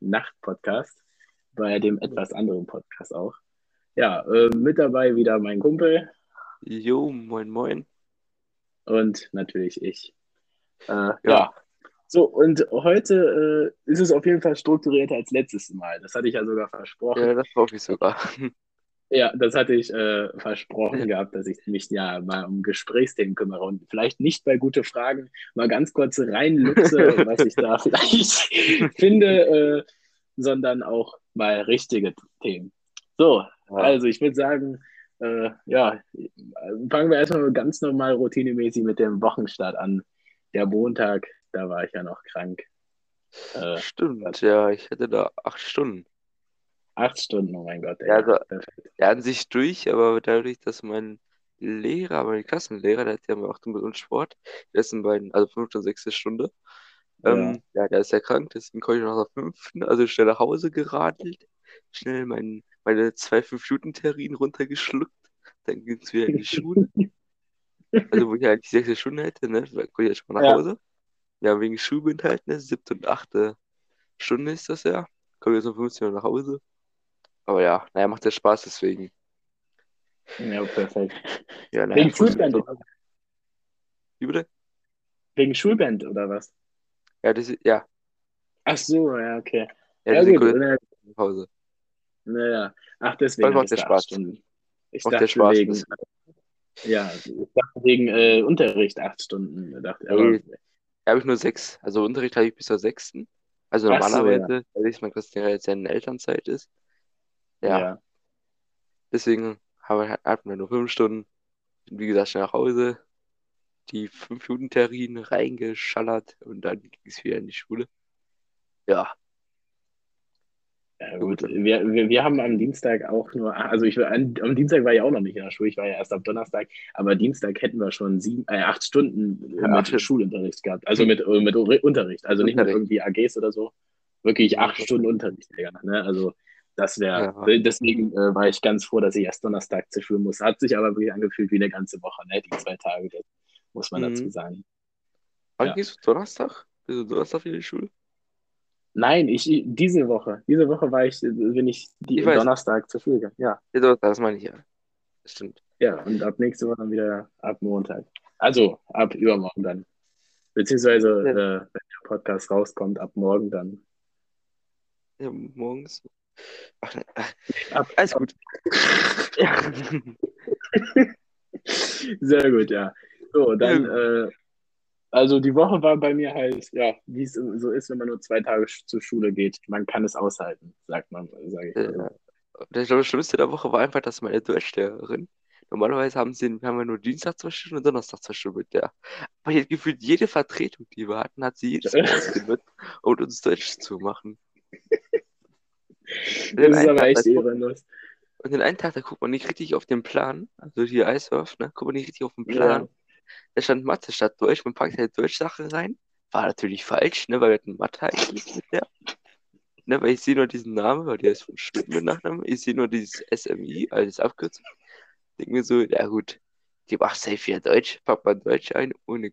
Nacht-Podcast, bei dem etwas anderen Podcast auch. Ja, äh, mit dabei wieder mein Kumpel. Jo, moin, moin. Und natürlich ich. Äh, ja. ja. So, und heute äh, ist es auf jeden Fall strukturierter als letztes Mal. Das hatte ich ja sogar versprochen. Ja, das hoffe ich sogar. Ja, das hatte ich äh, versprochen gehabt, dass ich mich ja mal um Gesprächsthemen kümmere und vielleicht nicht bei gute Fragen mal ganz kurz reinlutze, was ich da vielleicht finde, äh, sondern auch mal richtige Themen. So, ja. also ich würde sagen, äh, ja, fangen wir erstmal ganz normal routinemäßig mit dem Wochenstart an. Der Montag, da war ich ja noch krank. Äh, Stimmt, ja, ich hätte da acht Stunden. Acht Stunden, oh mein Gott. Ey. Ja, also, ja, an sich durch, aber dadurch, dass mein Lehrer, mein Klassenlehrer, der hat ja auch mit uns Sport, ist in beiden, also fünfte und sechste Stunde. Ähm, ja. ja, der ist ja krank, deswegen konnte ich noch nach fünften, also schnell nach Hause geradelt, schnell mein, meine zwei Fünf-Minuten-Terrinen runtergeschluckt, dann ging es wieder in die Schule. also, wo ich eigentlich sechste Stunde hätte, ne, konnte ich jetzt schon mal nach ja. Hause. Ja, wegen Schulbind halt, ne, siebte und achte Stunde ist das ja. Komme jetzt um 15 Uhr nach Hause. Aber ja, naja, macht ja Spaß deswegen. Ja, perfekt. Ja, naja, Wegen Schulband so. Wie bitte? Wegen Schulband oder was? Ja, das ist, ja. Ach so, ja, okay. Ja, ja gut. Ne, Pause. Naja. Ach, deswegen. macht der Spaß. Stunden. Ich macht der Spaß. Wegen, ja, ich dachte wegen äh, Unterricht acht Stunden. Dachte, aber, nee, da habe ich nur sechs. Also Unterricht habe ich bis zur sechsten. Also normalerweise, so, ja. weil ich mein Christian jetzt ja in Elternzeit ist, ja. ja. Deswegen haben wir, hatten wir nur fünf Stunden. Wie gesagt, schnell nach Hause. Die fünf Minuten Terrin reingeschallert und dann ging es wieder in die Schule. Ja. Ja, gut. Wir, wir, wir haben am Dienstag auch nur, also ich am Dienstag war ich auch noch nicht in der Schule, ich war ja erst am Donnerstag, aber Dienstag hätten wir schon sieben, äh, acht Stunden ja, mit Schulunterricht gehabt. Also mit, mit Unterricht, also nicht mit irgendwie AGs oder so. Wirklich acht Stunden Unterricht, Digga. Ne? Also das wäre, ja. deswegen äh, war ich ganz froh, dass ich erst Donnerstag zur Schule muss. Hat sich aber wirklich angefühlt wie eine ganze Woche, ne? Die zwei Tage, das muss man mhm. dazu sagen. Wann ja. gehst du Donnerstag? Bist du Donnerstag in die Schule? Nein, ich diese Woche. Diese Woche war ich, bin ich, die, ich Donnerstag zur Schule gegangen. Ja. ja. Das meine ich ja. Stimmt. Ja, und ab nächste Woche dann wieder ab Montag. Also ab übermorgen dann. Beziehungsweise, ja. äh, wenn der Podcast rauskommt, ab morgen dann. Ja, morgens. Ach, ne, ach, alles gut. Sehr gut, ja. So, dann, ja. Äh, also die Woche war bei mir halt, ja, wie es so ist, wenn man nur zwei Tage zur Schule geht. Man kann es aushalten, sagt man, sage ich. Ja. Ich glaube, das Schlimmste der Woche war einfach, dass meine Deutschlehrerin, normalerweise haben sie haben wir nur Dienstag zwei Stunden und Donnerstag zwei Stunden mit der. Aber ich gefühlt jede Vertretung, die wir hatten, hat sie jedes Mal ausgenutzt, um uns Deutsch zu machen. Das ist aber echt ehrenlos. Und den einen Tag, da guckt man nicht richtig auf den Plan, also hier Eiswurf, ne, guckt man nicht richtig auf den Plan. Ja. Da stand Mathe statt Deutsch, man packt halt Deutsch-Sachen rein. War natürlich falsch, ne, weil wir hatten Mathe eigentlich mit der. Ne, weil ich sehe nur diesen Namen, weil der ist von Schmidt mit Nachnamen. Ich sehe nur dieses SMI, alles Abkürzung. Denke mir so, ja gut, die macht safe ja Deutsch, packt man Deutsch ein, ohne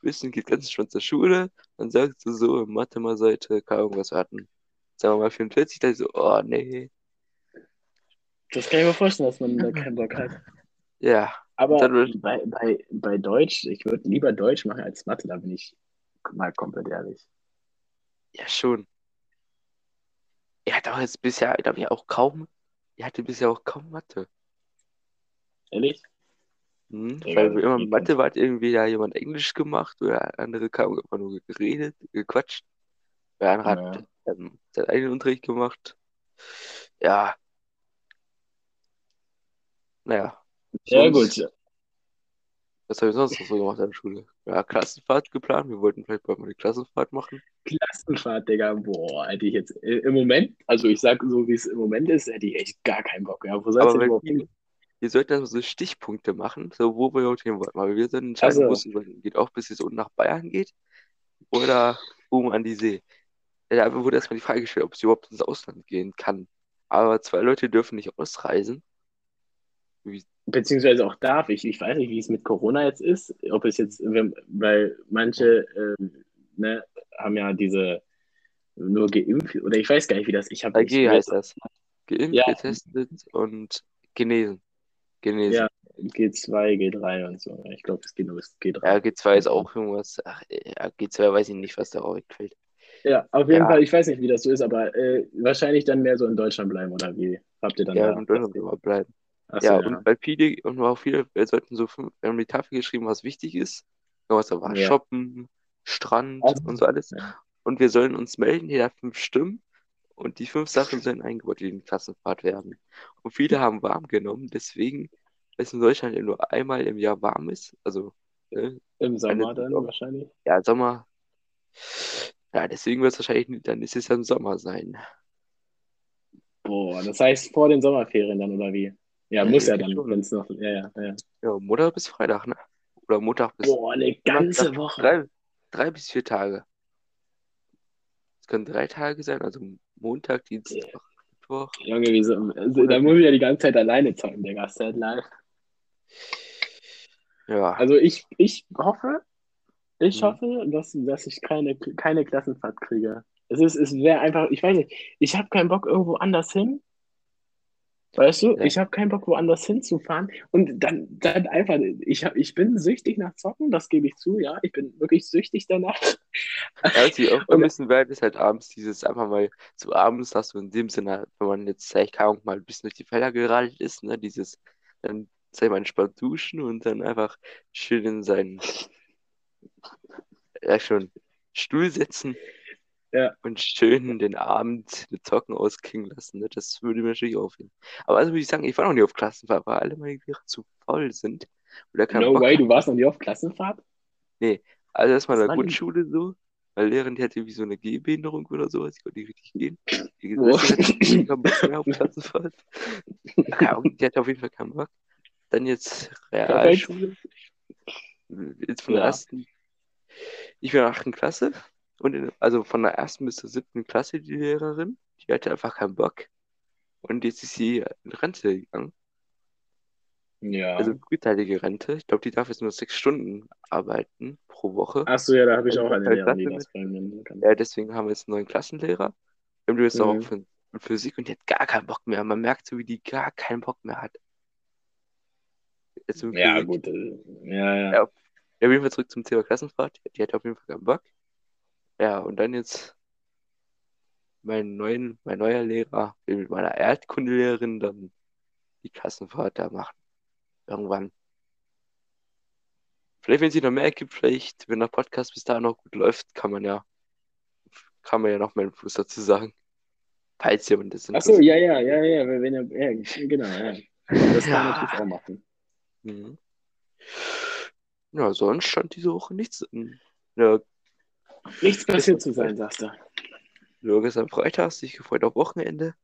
Wissen, geht ganz schon zur Schule, dann sagst du so, Mathe mal Seite, keine Ahnung, was wir hatten sagen wir mal 44, da so, oh nee. Das kann ich mir vorstellen, dass man da keinen Bock hat. Ja. Aber bei, bei, bei Deutsch, ich würde lieber Deutsch machen als Mathe, da bin ich mal komplett ehrlich. Ja, schon. Er hat auch jetzt bisher, glaube ich, auch kaum, er hatte bisher auch kaum Mathe. Ehrlich? Hm, weil immer Mathe war, hat irgendwie ja jemand Englisch gemacht oder andere kamen einfach nur geredet, gequatscht. Der andere ja. hat ähm, seinen eigenen Unterricht gemacht. Ja. Naja. Sehr sonst, gut. Was habe ich sonst noch so gemacht an der Schule? Ja, Klassenfahrt geplant. Wir wollten vielleicht bald mal eine Klassenfahrt machen. Klassenfahrt, Digga. Boah, hätte ich jetzt äh, im Moment, also ich sag so, wie es im Moment ist, hätte ich echt gar keinen Bock mehr. Wo sollst du überhaupt hin? Wir sollten also so Stichpunkte machen, so wo wir überhaupt hin wollen. Aber wir sollten entscheiden, also. wo es geht, auch bis es unten nach Bayern geht oder oben an die See. Da wurde erstmal die Frage gestellt, ob sie überhaupt ins Ausland gehen kann. Aber zwei Leute dürfen nicht ausreisen. Wie... Beziehungsweise auch darf ich. Ich weiß nicht, wie es mit Corona jetzt ist. Ob es jetzt, weil manche äh, ne, haben ja diese nur geimpft oder ich weiß gar nicht, wie das. Ich habe 3G heißt das. Geimpft, Ja. getestet und genesen. Genesen. Ja, G2, G3 und so. Ich glaube, es geht nur bis G3. Ja, G2 ist auch irgendwas. Ach, ja, G2 weiß ich nicht, was darauf wegfällt. Ja, auf jeden Ja. Fall, ich weiß nicht, wie das so ist, aber äh, wahrscheinlich dann mehr so in Deutschland bleiben oder wie habt ihr dann Ja, da? in Deutschland immer bleiben. Achso, Ja, ja. und weil viele, und auch viele, wir sollten so fünf, haben die Tafel geschrieben, was wichtig ist. Was da war, Ja. Shoppen, Strand Also, und so alles. ja. Und wir sollen uns melden, jeder hat fünf Stimmen. Und die fünf Sachen sollen eingebaut in die Klassenfahrt werden. Und viele haben warm genommen, deswegen, weil es in Deutschland ja nur einmal im Jahr warm ist. Also, ne, Im Sommer Eine dann wahrscheinlich. ja, Sommer. Ja, deswegen wird es wahrscheinlich, nicht- dann ist es ja im Sommer sein. Boah, das heißt vor den Sommerferien dann oder wie? Ja, Ja, muss ja ich dann, wenn es noch. Ja, ja, ja. Ja, Montag bis Freitag, ne? Oder Montag bis Boah, eine ganze Woche. Drei, drei bis vier Tage. Es können drei Tage sein, also Montag, Dienstag, Mittwoch. Junge, wieso? Also, da muss ich ja die ganze Zeit alleine zocken, Digga. Sad life. Ja, Also ich, ich hoffe, ich Mhm. hoffe, dass, dass ich keine, keine Klassenfahrt kriege. Es ist, es wäre einfach, ich weiß nicht, ich habe keinen Bock irgendwo anders hin. Weißt du, Ja. ich habe keinen Bock woanders hinzufahren und dann, dann einfach, ich, hab, ich bin süchtig nach Zocken, das gebe ich zu, ja, ich bin wirklich süchtig danach. ja, was wir auch Und- vermissen werden, ist halt abends dieses einfach mal so abends, dass du in dem Sinne, wenn man jetzt vielleicht keine Ahnung, mal ein bisschen durch die Felder geradelt ist, ne, dieses, dann sei mal entspannt duschen und dann einfach schön in seinen, ja schon, Stuhl setzen Ja. und schön den Abend mit Zocken ausklingen lassen, ne, das würde mir natürlich aufhören. Aber also würde ich sagen, ich war noch nie auf Klassenfahrt, weil alle meine Lehrer zu faul sind oder No Bock way, haben. du warst noch nie auf Klassenfahrt? Also erstmal in der Grundschule so, weil Lehrerin, die hatte wie so eine Gehbehinderung oder sowas, die konnte nicht richtig gehen. Die hat, keinen Bock mehr auf Klassenfahrt. Ja, und die hatte auf jeden Fall keinen Bock. Dann jetzt Realschule. Jetzt von der Ja. ersten, ich bin in der achten Klasse und in, also von der ersten bis zur siebten Klasse die Lehrerin, die hatte einfach keinen Bock. Und jetzt ist sie in Rente gegangen. Ja. Also frühzeitige Rente. Ich glaube, die darf jetzt nur sechs Stunden arbeiten pro Woche. Achso, ja, da habe ich Also auch eine Lehrerin, die das mir nehmen kann. Ja, deswegen haben wir jetzt einen neuen Klassenlehrer. Wir haben jetzt Mhm. auch für für Physik und die hat gar keinen Bock mehr. Man merkt so, wie die gar keinen Bock mehr hat. In Ja, Physik. gut. äh, Ja, ja. Ja. Ja, auf jeden Fall zurück zum Thema Klassenfahrt. Die hat auf jeden Fall keinen Bock. Ja, und dann jetzt mein, neuen, mein neuer Lehrer will mit meiner Erdkundelehrerin dann die Klassenfahrt da machen. Irgendwann. Vielleicht, wenn sie noch mehr ergibt, vielleicht, wenn der Podcast bis dahin noch gut läuft, kann man ja, kann man ja noch mal einen Fuß dazu sagen. Falls jemand das Achso, interessiert. ja, ja, ja, ja, wenn, wenn, ja, genau, ja. Das kann man Ja. natürlich auch machen. Mhm. Ja, sonst stand diese Woche nichts der Nichts passiert zu sein, sagst du. Ja, gestern Freitag hast dich gefreut auf Wochenende.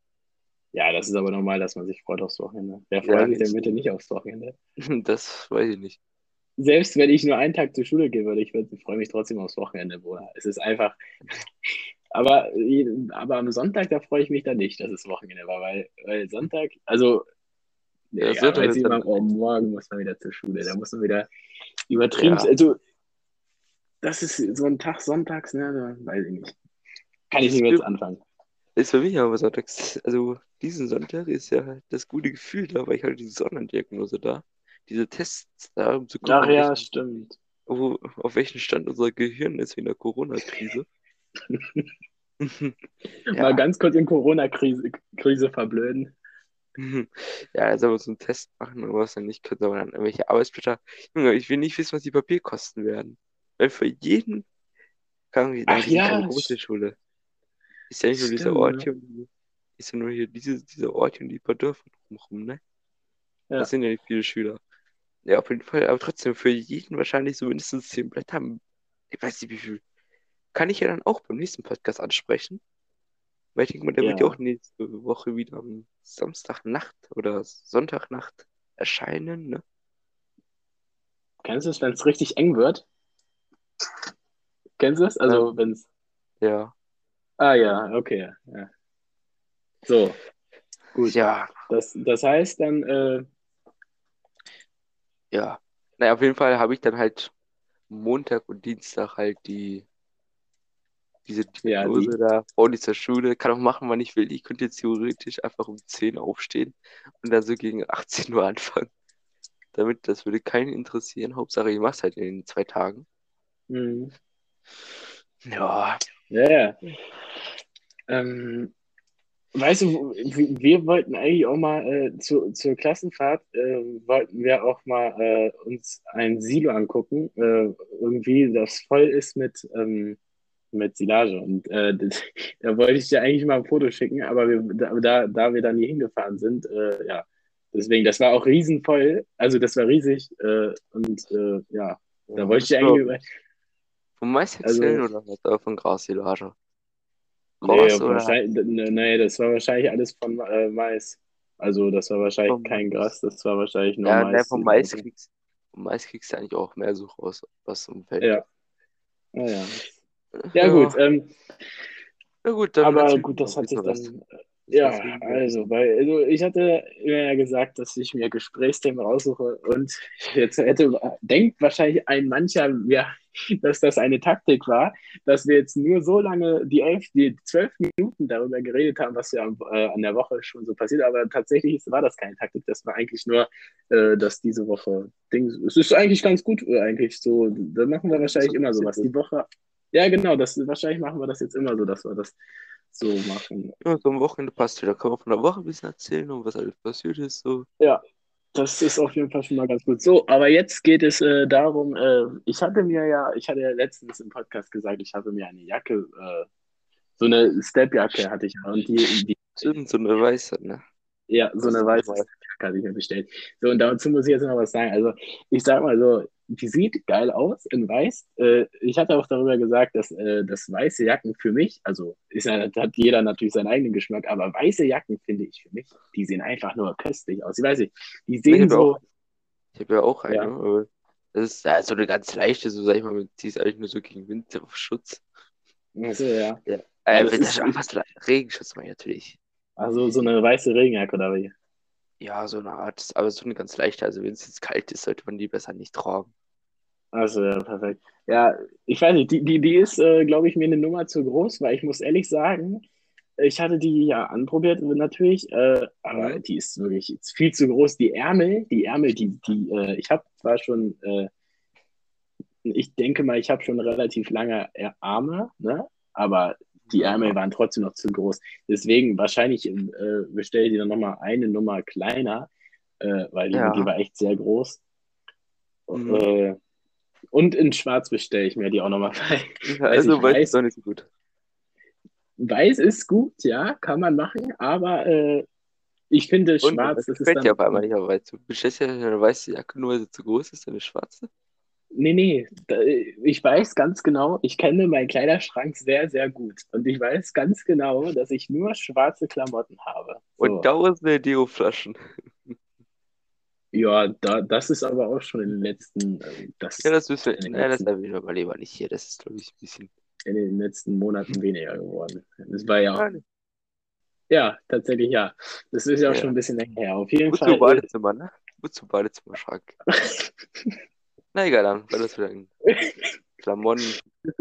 Ja, das ist aber normal, dass man sich freut aufs Wochenende. Wer Ja, freut sich denn bitte nicht aufs Wochenende? Das weiß ich nicht. Selbst wenn ich nur einen Tag zur Schule gehe, würde ich, ich freue mich trotzdem aufs Wochenende, Bruder. Es ist einfach. Aber, aber am Sonntag, da freue ich mich dann nicht, dass es Wochenende war, weil, weil Sonntag, also, Ja, ja, Sonntag ist mal, oh, morgen muss man wieder zur Schule, da muss man wieder übertrieben, Ja. also, das ist so ein Tag sonntags, ne, da weiß ich nicht. Kann ich nicht mehr jetzt anfangen. Ist für mich aber sonntags, also diesen Sonntag ist ja das gute Gefühl da, weil ich halt diese Sonnendiagnose da, diese Tests da, um zu gucken, Ach auf, ja, welchen, stimmt. wo, auf welchen Stand unser Gehirn ist wegen der Corona-Krise. ja, Mal ganz kurz in Corona-Krise Krise verblöden. ja, jetzt soll man so einen Test machen und was dann nicht können, aber dann irgendwelche Arbeitsblätter. Junge, ich will nicht wissen, was die Papierkosten werden. Weil für jeden kann ich, Ach ja keine große Schule. Ist ja nicht nur dieser Ort hier, und- ist ja nur hier diese, dieser Ort hier und die paar Dörfer drumherum, ne? Ja. Das sind ja nicht viele Schüler. Ja, auf jeden Fall, aber trotzdem für jeden wahrscheinlich so mindestens zehn Blätter. Ich weiß nicht, wie viel. Kann ich ja dann auch beim nächsten Podcast ansprechen. Weil ich denke mal, der wird ja Ja. auch nächste Woche wieder am Samstagnacht oder Sonntagnacht erscheinen, ne? Kennst du es, wenn es richtig eng wird? Kennst du es? Also, wenn es. Ja. Ah, ja, okay. Ja. So, gut. Ja, Das, das heißt dann, äh, ja. Naja, auf jeden Fall habe ich dann halt Montag und Dienstag halt die diese Ja, die. da, ordentlich zur Schule, kann auch machen, wann ich will. Ich könnte jetzt theoretisch einfach um 10 aufstehen und dann so gegen 18 Uhr anfangen. Damit, das würde keinen interessieren. Hauptsache, ich mach's halt in den zwei Tagen. Mhm. Ja, Ja, ja. Ähm, weißt du, wir wir wollten eigentlich auch mal äh, zu, zur Klassenfahrt, äh, wollten wir auch mal äh, uns ein Silo angucken, äh, irgendwie, das voll ist mit, ähm, mit Silage. Und äh, da wollte ich dir eigentlich mal ein Foto schicken, aber wir, da, da, wir da nie hingefahren sind, äh, ja, deswegen, das war auch riesenvoll, also das war riesig äh, und äh, ja, da wollte ich dir eigentlich, Vom Mais Also- oder was? Oder von Grassilage? Nee, wahrscheinlich, nee, nee, das war wahrscheinlich alles von äh, Mais. Also das war wahrscheinlich Vom kein Gras, das war wahrscheinlich nur Ja, Mais. ne, vom Mais kriegst, vom Mais kriegst du eigentlich auch mehr so raus, was im Feld. Ja. Ah, ja. ja, gut. Ähm, Ja gut, aber gut, das hat sich dann. Ja, also, weil, also ich hatte mir ja gesagt, dass ich mir Gesprächsthemen raussuche und jetzt hätte, denkt wahrscheinlich ein mancher, ja, dass das eine Taktik war, dass wir jetzt nur so lange die elf, die zwölf Minuten darüber geredet haben, was ja äh, an der Woche schon so passiert, aber tatsächlich war das keine Taktik, das war eigentlich nur, äh, dass diese Woche Ding, es ist eigentlich ganz gut, äh, eigentlich so, da machen wir wahrscheinlich immer ein so bisschen was, die Woche, ja genau, das, wahrscheinlich machen wir das jetzt immer so, dass wir das so machen. Ja, so am Wochenende passt wieder. Kann man von der Woche ein bisschen erzählen und was alles passiert ist. So. Das ist auf jeden Fall schon mal ganz gut. So, aber jetzt geht es äh, darum, äh, ich hatte mir ja, ich hatte ja letztens im Podcast gesagt, ich habe mir eine Jacke, äh, so eine Stepjacke hatte ich ja und die, die Stimmt, so eine weiße, ne? ja, so eine weiße Stepjacke hatte ich mir bestellt. So, und dazu muss ich jetzt noch was sagen. Also, ich sag mal so, die sieht geil aus in weiß. Äh, ich hatte auch darüber gesagt, dass, äh, dass weiße Jacken für mich, also ist ja, hat jeder natürlich seinen eigenen Geschmack, aber weiße Jacken finde ich für mich, die sehen einfach nur köstlich aus. Ich weiß nicht, die sehen hab so. auch- Ich habe ja auch eine, Ja. aber das ist ja, so eine ganz leichte, so sag ich mal, die ist eigentlich nur so gegen Winterschutz. Also, ja. Äh, das wenn ist- das was Regenschutz meine ich natürlich. Also so eine weiße Regenjacke oder wie? Ja, so eine Art, aber so eine ganz leichte. Also wenn es jetzt kalt ist, sollte man die besser nicht tragen. Also ja, perfekt. Ja, ich weiß nicht, die, die, die ist, äh, glaube ich, mir eine Nummer zu groß, weil ich muss ehrlich sagen, ich hatte die ja anprobiert natürlich, äh, aber Mhm. die ist wirklich viel zu groß. Die Ärmel, die Ärmel, die, die, äh, ich habe zwar schon, äh, ich denke mal, ich habe schon relativ lange Ä- Arme, ne? Aber die Ärmel waren trotzdem noch zu groß. Deswegen wahrscheinlich äh, bestelle ich die dann nochmal eine Nummer kleiner, äh, weil die, Ja. die war echt sehr groß. Mhm. Äh, und in Schwarz bestelle ich mir die auch nochmal. Ja, Weiß also ich, weiß weiß. ist doch nicht so gut. Weiß ist gut, ja, kann man machen, aber äh, ich finde Und Schwarz, das das ist gefällt dann. dir auf einmal nicht, aber weil du bestellst ja eine weiße Jacke, nur weil sie zu groß ist, eine schwarze. Nee, nee, ich weiß ganz genau, ich kenne meinen Kleiderschrank sehr, sehr gut. Und ich weiß ganz genau, dass ich nur schwarze Klamotten habe. So. Und tausende Deo-Flaschen. Ja, da, das ist aber auch schon in den letzten, äh, das, Ja, das müssen wir, nein, das erwähnen wir mal lieber nicht hier. Das ist, glaube ich, ein bisschen. in den letzten Monaten weniger geworden. Das war ja, Ja, nicht. ja, tatsächlich ja. Das ist ja auch Ja. schon ein bisschen länger her. Auf jeden Wozu Fall. Badezimmer, ne? Wozu Badezimmerschrank? Na egal, dann war das wieder ein Klamotten.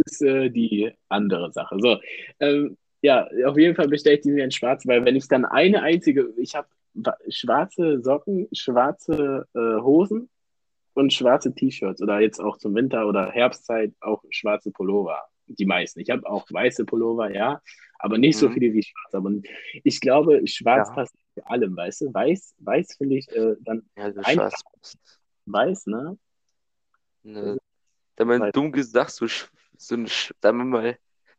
ist äh, die andere Sache. So, ähm, ja, auf jeden Fall bestelle ich die mir in schwarz, weil wenn ich dann eine einzige, ich habe schwarze Socken, schwarze äh, Hosen und schwarze T-Shirts oder jetzt auch zum Winter oder Herbstzeit auch schwarze Pullover. Die meisten. Ich habe auch weiße Pullover, ja, aber nicht so Mhm. viele wie schwarz. Aber ich glaube, schwarz Ja. passt zu allem, weißt du? Weiß, weiß finde ich äh, dann Ja, so Einfach. schwarz. weiß, ne? Ne, da man dumm gesagt, so, so eine, sch- sagen wir mal, eine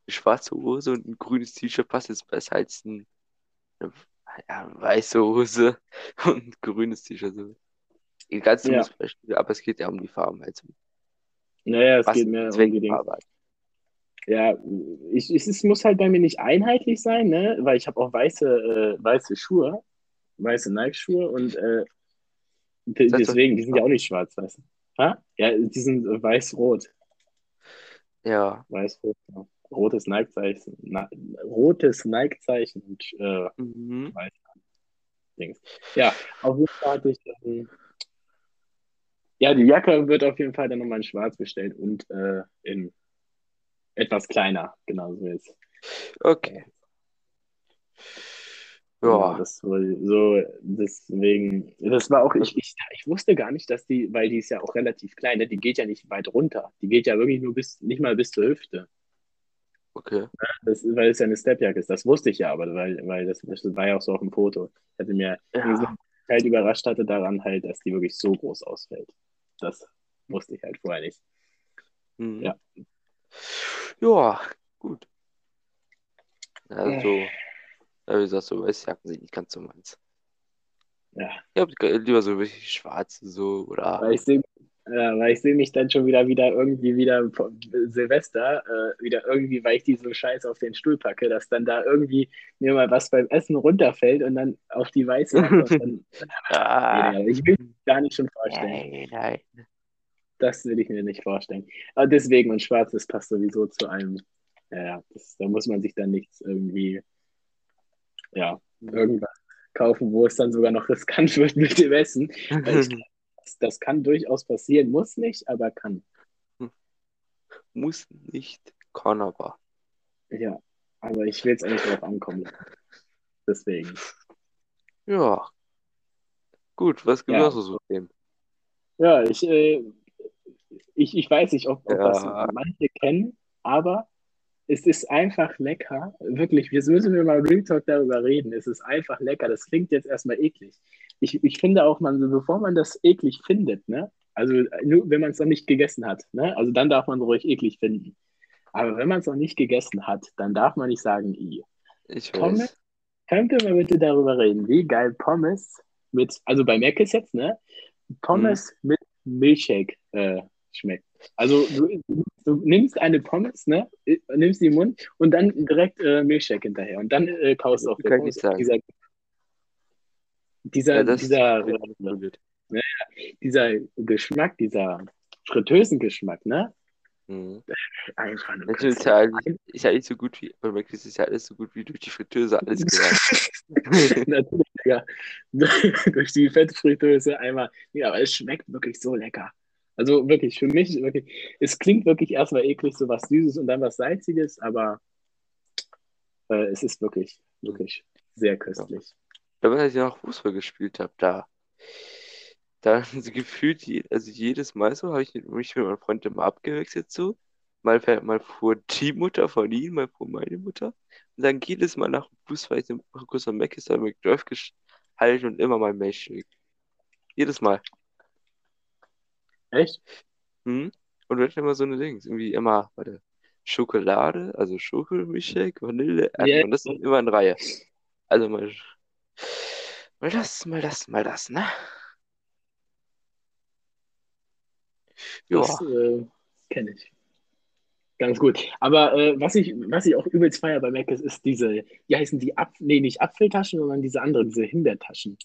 schwarze Hose und ein grünes T-Shirt passt jetzt besser als ein, eine ja, weiße Hose und ein grünes T-Shirt. So. Ein ganz Ja. dummes Beispiel, aber es geht ja um die Farben. Also, Naja, es geht mir Zweck unbedingt. Farbe hat. Ja, ich, ich, es muss halt bei mir nicht einheitlich sein, ne? Weil ich habe auch weiße, äh, weiße Schuhe, weiße Nike-Schuhe und äh, deswegen, die sind ja auch nicht schwarz, weißt du? Ha? Ja, die sind äh, weiß-rot. Ja. Weiß-rot, ja. Rotes Nike-Zeichen. Na, rotes Nike-Zeichen und äh, Mhm. Dings. Ja, auf jeden Fall hatte ich. Ähm, ja, die Jacke wird auf jeden Fall dann nochmal in schwarz bestellt und äh, in etwas kleiner, genau so ist. Okay. Genau, Ja, das wohl so, deswegen, das war auch, ich, ich, ich wusste gar nicht, dass die, weil die ist ja auch relativ klein, ne? Die geht ja nicht weit runter. Die geht ja wirklich nur bis, nicht mal bis zur Hüfte. okay. Das, weil es ja eine Stepjacke ist. Das wusste ich ja, aber weil, weil das, das war ja auch so auf dem Foto. Ich hatte mir Ja. halt überrascht hatte daran halt, dass die wirklich so groß ausfällt. Das wusste ich halt vorher nicht. Mhm. Ja. Ja, gut. Also, ja, wie gesagt, so Weißjacken sind nicht ganz so meins. Ja, Ich habe lieber so richtig schwarze so oder weil ich sehe ja, weil ich sehe mich dann schon wieder wieder irgendwie wieder Silvester, äh, wieder irgendwie, weil ich die so scheiß auf den Stuhl packe, dass dann da irgendwie mir mal was beim Essen runterfällt und dann auf die weiße dann, Ah, Nee, ich will mir gar nicht schon vorstellen. nein, nein. Das will ich mir nicht vorstellen. Aber deswegen, und schwarz, das passt sowieso zu einem. Ja, das, da muss man sich dann nichts irgendwie, ja, irgendwas kaufen, wo es dann sogar noch riskant wird mit dem Essen. Ich, das, das kann durchaus passieren, muss nicht, aber kann. Muss nicht, kann aber. Ja, aber ich will es eigentlich drauf ankommen. Deswegen. Ja. Gut, was gibt Ja. es noch so zu dem? Ja, ich, äh, ich, ich weiß nicht, ob, ob das Ja. manche kennen, aber es ist einfach lecker. Wirklich, jetzt müssen wir mal Real Talk darüber reden. Es ist einfach lecker. Das klingt jetzt erstmal eklig. Ich, ich finde auch, man, bevor man das eklig findet, ne? Also nur wenn man es noch nicht gegessen hat, ne? Also dann darf man es ruhig eklig finden. Aber wenn man es noch nicht gegessen hat, dann darf man nicht sagen, i. Ich Pommes? weiß. Könnt ihr mal bitte darüber reden, wie geil Pommes mit, also bei Mac ist jetzt, ne? Pommes mit Milchshake äh, schmeckt. Also du, du nimmst eine Pommes, ne? Nimmst die im Mund und dann direkt äh, Milchshake hinterher und dann äh, kaust du auf Kann ich sagen. Dieser, dieser, Ja, das dieser, äh, gut. dieser Geschmack, dieser Fritösen-Geschmack, ne? Mhm. Einfach nur ist ja eigentlich, ist ja nicht so gut wie, bei Mac ist ja alles so gut wie durch die Fritteuse alles gelernt. Natürlich, ja. Durch die Fettfritteuse einmal. Ja, aber es schmeckt wirklich so lecker. Also wirklich, für mich, wirklich, es klingt wirklich erstmal eklig, so was Süßes und dann was Salziges, aber äh, es ist wirklich, wirklich sehr köstlich. Damals, als ich noch Fußball gespielt habe, da, da gefühlt, also jedes Mal so, habe ich mich mit meinem Freund immer abgewechselt so. Mal, mal fuhr die Mutter von ihm, mal fuhr meine Mutter. Und dann jedes Mal nach dem Fußball, ich kurz am ist, dann McDrive gehalten und immer mal Milchshake. Jedes Mal. Echt? Hm? Und hatten immer so eine Dings, irgendwie immer, warte, Schokolade, also Schokomilchshake, Vanille. Erdbeeren, und das immer in Reihe. Also mal, mal das, mal das, mal das, ne? Ja, Das äh, kenne ich. Ganz gut. Aber äh, was ich, was ich auch übelst feier bei Mac ist, ist diese, wie heißen die Apf nee, nicht Apfeltaschen, sondern diese anderen, diese Himbeertaschen.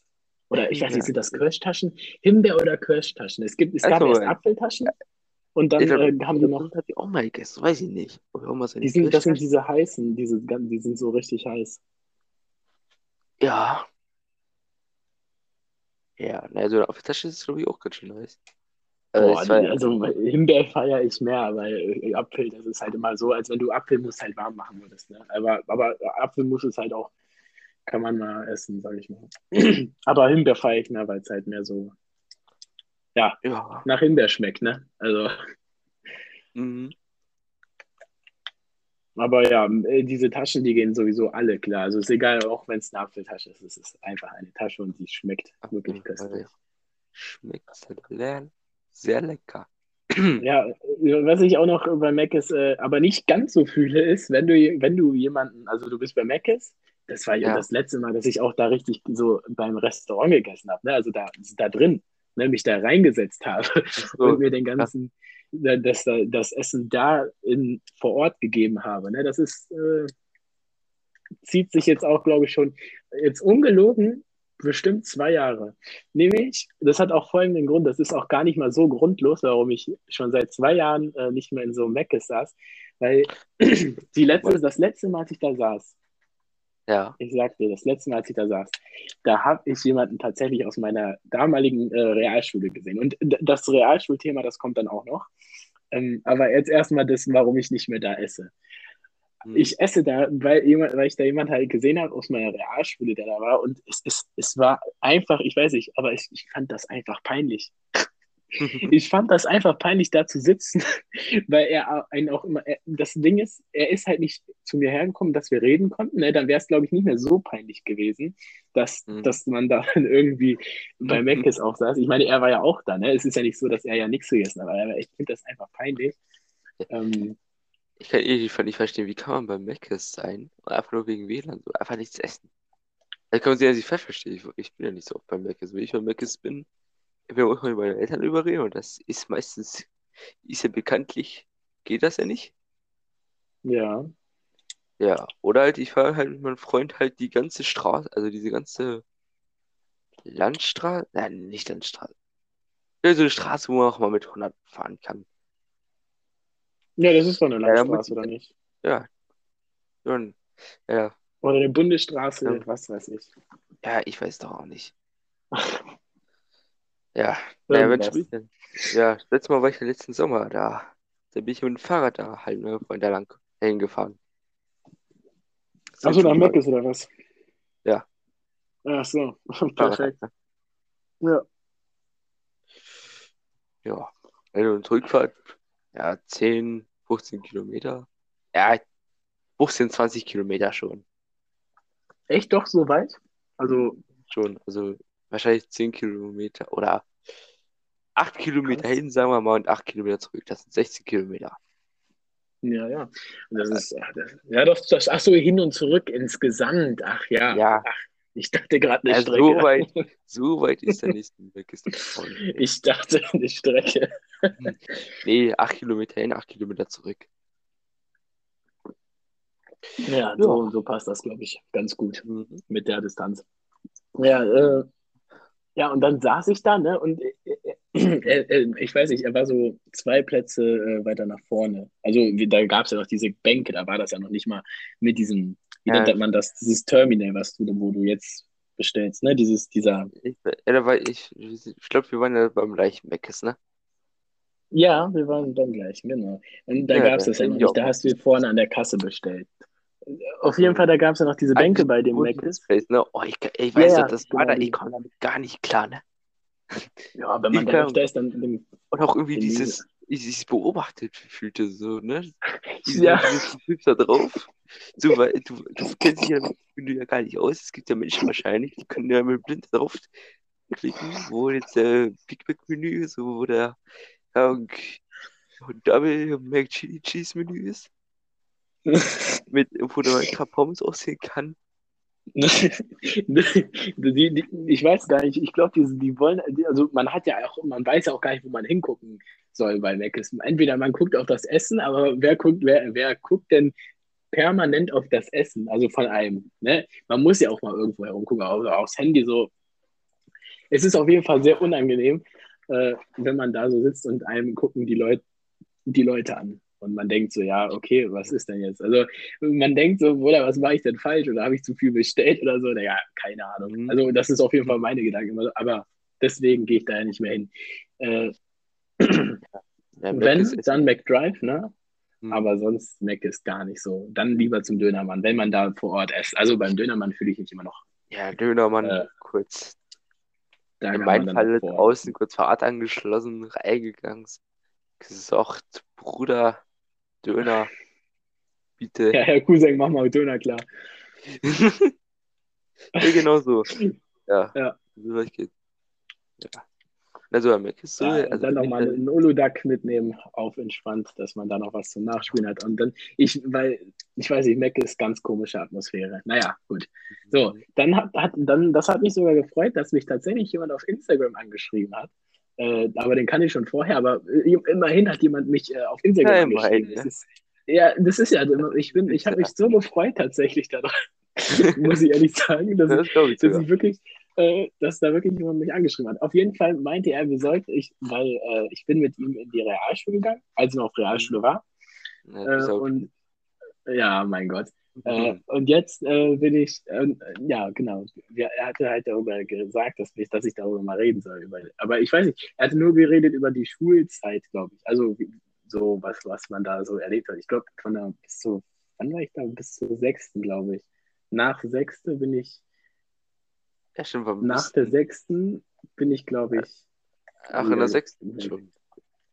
Oder ich weiß nicht, sind das Kirschtaschen? Himbeer- oder Kirschtaschen? Es gibt, es gab Also, erst äh, Apfeltaschen und dann glaub, äh, haben die noch, die auch mal gegessen, weiß ich nicht. Die sind, das sind diese heißen, diese, die sind so richtig heiß. Ja. Ja, na, so eine Apfeltasche ist, glaube ich, auch ganz schön nice. Also, Boah, war also Himbeer feiere ich mehr, weil äh, Apfel, das ist halt immer so, als wenn du Apfelmus halt warm machen würdest. Ne? Aber, aber Apfelmus ist halt auch, kann man mal essen, sage ich mal. aber Himbeer feiere ich mehr, weil es halt mehr so, ja, ja. nach Himbeer schmeckt, ne? Also, Mhm. aber ja, äh, diese Taschen, die gehen sowieso alle klar. Also ist egal, auch wenn es eine Apfeltasche ist, es ist einfach eine Tasche und die schmeckt wirklich köstlich. Schmeckt sehr, le- sehr lecker. Ja, was ich auch noch bei Mc's äh, aber nicht ganz so fühle, ist, wenn du, wenn du jemanden, also du bist bei Mc's, das war ja Ja. das letzte Mal, dass ich auch da richtig so beim Restaurant gegessen habe, ne? also da, da drin, ne? mich da reingesetzt habe So, und mir den ganzen, da- das, das Essen da in, vor Ort gegeben habe. Ne? Das ist, äh, zieht sich jetzt auch, glaube ich, schon, jetzt ungelogen, bestimmt zwei Jahre. Nämlich, das hat auch folgenden Grund, das ist auch gar nicht mal so grundlos, warum ich schon seit zwei Jahren äh, nicht mehr in so einem Meckes saß, weil die letzte, das letzte Mal, als ich da saß, ja. ich sag dir, das letzte Mal, als ich da saß, da habe ich jemanden tatsächlich aus meiner damaligen äh, Realschule gesehen. Und das Realschulthema, das kommt dann auch noch. Ähm, aber jetzt erstmal das, warum ich nicht mehr da esse. Hm. Ich esse da, weil, jemand, weil ich da jemand halt gesehen habe aus meiner Realschule, der da war. Und es, es, es war einfach, ich weiß nicht, aber ich, ich fand das einfach peinlich. ich fand das einfach peinlich, da zu sitzen, weil er einen auch immer, er, das Ding ist, er ist halt nicht zu mir hergekommen, dass wir reden konnten, ne? dann wäre es, glaube ich, nicht mehr so peinlich gewesen, dass, Mhm. dass man da irgendwie bei Meckes auch saß. Ich meine, er war ja auch da, ne? es ist ja nicht so, dass er ja nichts gegessen hat, aber ich finde das einfach peinlich. Ähm, Ich kann eh nicht verstehen, wie kann man bei Mc's sein und einfach nur wegen WLAN so einfach nichts essen. Da kann man sich ja nicht falsch verstehen. Ich, ich bin ja nicht so oft bei Mc's. Wenn ich bei Mc's bin, wir muss man mit meinen Eltern überreden und das ist meistens, ist ja bekanntlich, geht das ja nicht. ja, Ja, oder halt, ich fahre halt mit meinem Freund halt die ganze Straße, also diese ganze Landstraße, nein, nicht Landstraße. Ja, so eine Straße, wo man auch mal mit 100 fahren kann. ja, das ist doch eine Ja, Landstraße, ich- oder nicht? Ja. Und, ja, Oder eine Bundesstraße, Ja. was weiß ich. ja, ich weiß doch auch nicht. Ja, naja, wenn Irgendwas. spielt denn? Ja, letztes Mal war ich ja letzten Sommer da. Da bin ich mit dem Fahrrad da halt mit meinem Freund da lang hingefahren. Achso, nach Meckes oder was? Ja. Ach so, Fahrrad, perfekt. ne? Ja. Ja, Hin- und Rückfahrt, ja, 10, 15 Kilometer. Ja, 15, 20 Kilometer schon. Echt doch so weit? Also, Schon, also wahrscheinlich 10 Kilometer oder 8 Kilometer hin, sagen wir mal, und 8 Kilometer zurück. Das sind 16 Kilometer. ja, ja. Und das ist, ja, das, ja doch, das, ach so, hin und zurück insgesamt. Ach ja. Ja. Ach, ich dachte gerade eine Ja, Strecke. so weit, so weit ist der nächste weg. Ist. Ich dachte eine Strecke. Nee, 8 Kilometer hin, 8 Kilometer zurück. Ja, so, so passt das, glaube ich, ganz gut Mhm. mit der Distanz. Ja, äh, ja, und dann saß ich da, ne, und äh, äh, äh, ich weiß nicht, er war so zwei Plätze äh, weiter nach vorne. Also wie, da gab es ja noch diese Bänke, da war das ja noch nicht mal mit diesem, wie Ja. nennt man das, dieses Terminal, was du, wo du jetzt bestellst, ne, dieses, dieser, Ich, ja, war ich, ich glaube, wir waren ja beim gleichen Meckes, ne? ja, wir waren beim gleichen, genau. Und da Ja, gab es da das ja noch nicht, da hast du vorne an der Kasse bestellt. Auf jeden Fall, da gab es ja noch diese Bänke bei dem. Place, ne? Oh, ich, ich weiß Ja, das war da, ich komme damit gar nicht klar, ne? Ja, wenn man da öfter ist, dann, dann Und auch irgendwie dieses, ich, ich beobachtet fühlte so, ne? Diese, Ja. Dieses Typ da drauf. So, weil du, du kennst dich ja dem Menü ja gar nicht aus. Es gibt ja Menschen wahrscheinlich, die können ja mit blind drauf klicken, wo jetzt der Big Mac Menü ist, wo der ja, Double Mac Cheese Menü ist, mit, wo du halt Pommes aussehen kann. die, die, ich weiß gar nicht, ich glaube, die, die wollen, also man hat ja auch, man weiß ja auch gar nicht, wo man hingucken soll bei Mc's. Entweder man guckt auf das Essen, aber wer guckt, wer, wer guckt denn permanent auf das Essen, also von einem, ne? Man muss ja auch mal irgendwo herumgucken, auch aufs Handy so. Es ist auf jeden Fall sehr unangenehm, äh, wenn man da so sitzt und einem gucken die Leute, die Leute an. Und man denkt so, ja, okay, was ist denn jetzt? Also man denkt so, oder was mache ich denn falsch? Oder habe ich zu viel bestellt oder so? Naja, keine Ahnung. Mhm. Also das ist auf jeden Fall meine Gedanken. Aber deswegen gehe ich da ja nicht mehr hin. Äh, Ja, wenn, dann McDrive, ne? Hm. Aber sonst Mac ist gar nicht so. Dann lieber zum Dönermann, wenn man da vor Ort isst. Also beim Dönermann fühle ich mich immer noch. Ja, Dönermann, Äh, kurz. In meinem Fall vor Ort draußen kurz Fahrrad angeschlossen, reingegangen, gesagt, Bruder, Döner, bitte. Ja, Herr Cousin, mach mal Döner klar. ja, genau so. Ja, Ja. so weit geht. Ja. Also, ist so, Ja, also dann nochmal einen Uludag mitnehmen, auf entspannt, dass man da noch was zum Nachspielen hat. Und dann, ich, weil, ich weiß nicht, Mac ist ganz komische Atmosphäre. Naja, gut. So, dann hat, hat, dann, das hat mich sogar gefreut, dass mich tatsächlich jemand auf Instagram angeschrieben hat. Äh, aber den kann ich schon vorher, aber äh, immerhin hat jemand mich äh, auf Instagram Ja, angeschrieben. immerhin, Das ne? ist, ja, das ist ja, ich bin, ich habe mich so gefreut tatsächlich daran, muss ich ehrlich sagen, dass, das ich dass ich wirklich, äh, dass da wirklich jemand mich angeschrieben hat. Auf jeden Fall meinte er, wir sollten, ich, weil äh, ich bin mit ihm in die Realschule gegangen, als er noch auf Realschule war. Ja, Äh, und ja, mein Gott. Äh, Mhm. und jetzt äh, bin ich, äh, ja, genau. Wir, er hatte halt darüber gesagt, dass ich, dass ich darüber mal reden soll. Über, aber ich weiß nicht, er hatte nur geredet über die Schulzeit, glaube ich. Also so, was, was man da so erlebt hat. Ich glaube, von der bis zu, wann war ich da? Bis zur sechsten, glaube ich. Nach sechste bin ich, Ja, stimmt, nach der sechsten bin ich, glaube ich, Ach, in der sechsten schon.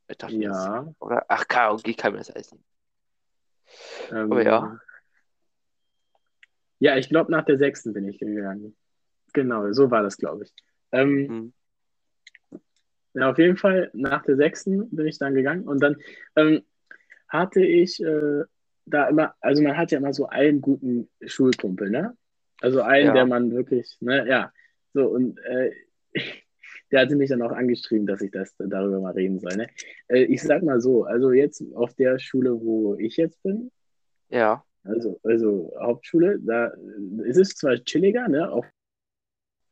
Ich dachte, ja. Oder? Ach, KOG kann mir das alles nicht. Ähm, Oh ja. Ja, ich glaube, nach der sechsten bin ich gegangen. Genau, so war das, glaube ich. Ähm, Hm. Ja, auf jeden Fall, nach der sechsten bin ich dann gegangen und dann ähm, hatte ich äh, da immer, also man hat ja immer so einen guten Schulkumpel, ne? Also einen, Ja. der man wirklich, ne, ja. So, und äh, der hatte mich dann auch angeschrieben, dass ich das darüber mal reden soll, ne? Äh, ich sag mal so, also jetzt auf der Schule, wo ich jetzt bin, Ja. Also, also Hauptschule, da ist es zwar chilliger, ne? Auch,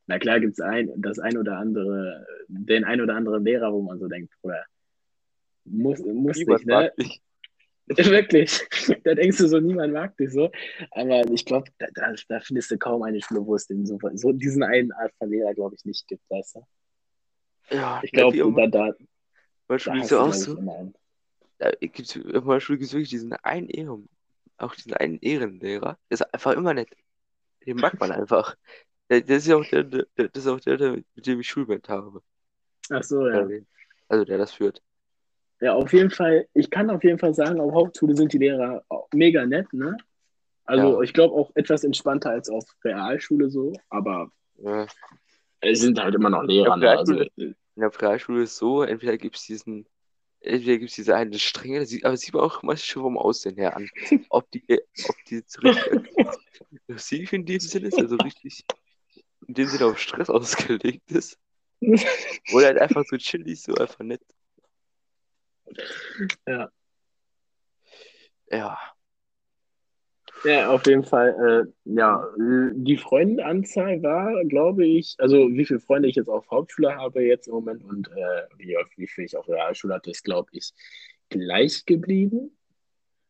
na klar gibt es ein, das ein oder andere, den ein oder anderen Lehrer, wo man so denkt, Bruder, muss, muss Niemand nicht, ne? dich. Wirklich. Da denkst du so, niemand mag dich so. Aber ich glaube, da, da, da findest du kaum eine Schule, wo es den so, so diesen einen Art von Lehrer, glaube ich, nicht gibt, weißt du? Ja, Ich glaube, da, da, da hast du, auch so. immer einen. Da gibt's, in meiner Schule gibt es wirklich diesen einen Ehren, auch diesen einen Ehrenlehrer. Der ist einfach immer nett. Den mag man einfach. Der, der ist ja auch der, der, der- das ist auch der, mit dem ich Schulband habe. Ach so, ja. Also der das führt. Ja, auf jeden Fall, ich kann auf jeden Fall sagen, auf Hauptschule sind die Lehrer mega nett, ne? Also Ja. ich glaube auch etwas entspannter als auf Realschule so, aber Ja. es sind halt immer noch Lehrer, ne? Also, In der Realschule ist es so, entweder gibt es diesen, entweder gibt es diese eine Strenge, aber sieht man auch meistens schon vom Aussehen her an. Ob die, ob die jetzt richtig aggressiv in dem Sinne ist, also richtig in dem Sinne auf Stress ausgelegt ist. Oder halt einfach so chillig, so einfach nett. Ja. Ja. Ja, auf jeden Fall, äh, ja, die Freundenanzahl war, glaube ich, also wie viele Freunde ich jetzt auf Hauptschule habe jetzt im Moment und äh, wie, wie viel ich auf Realschule hatte, ist, glaube ich, gleich geblieben.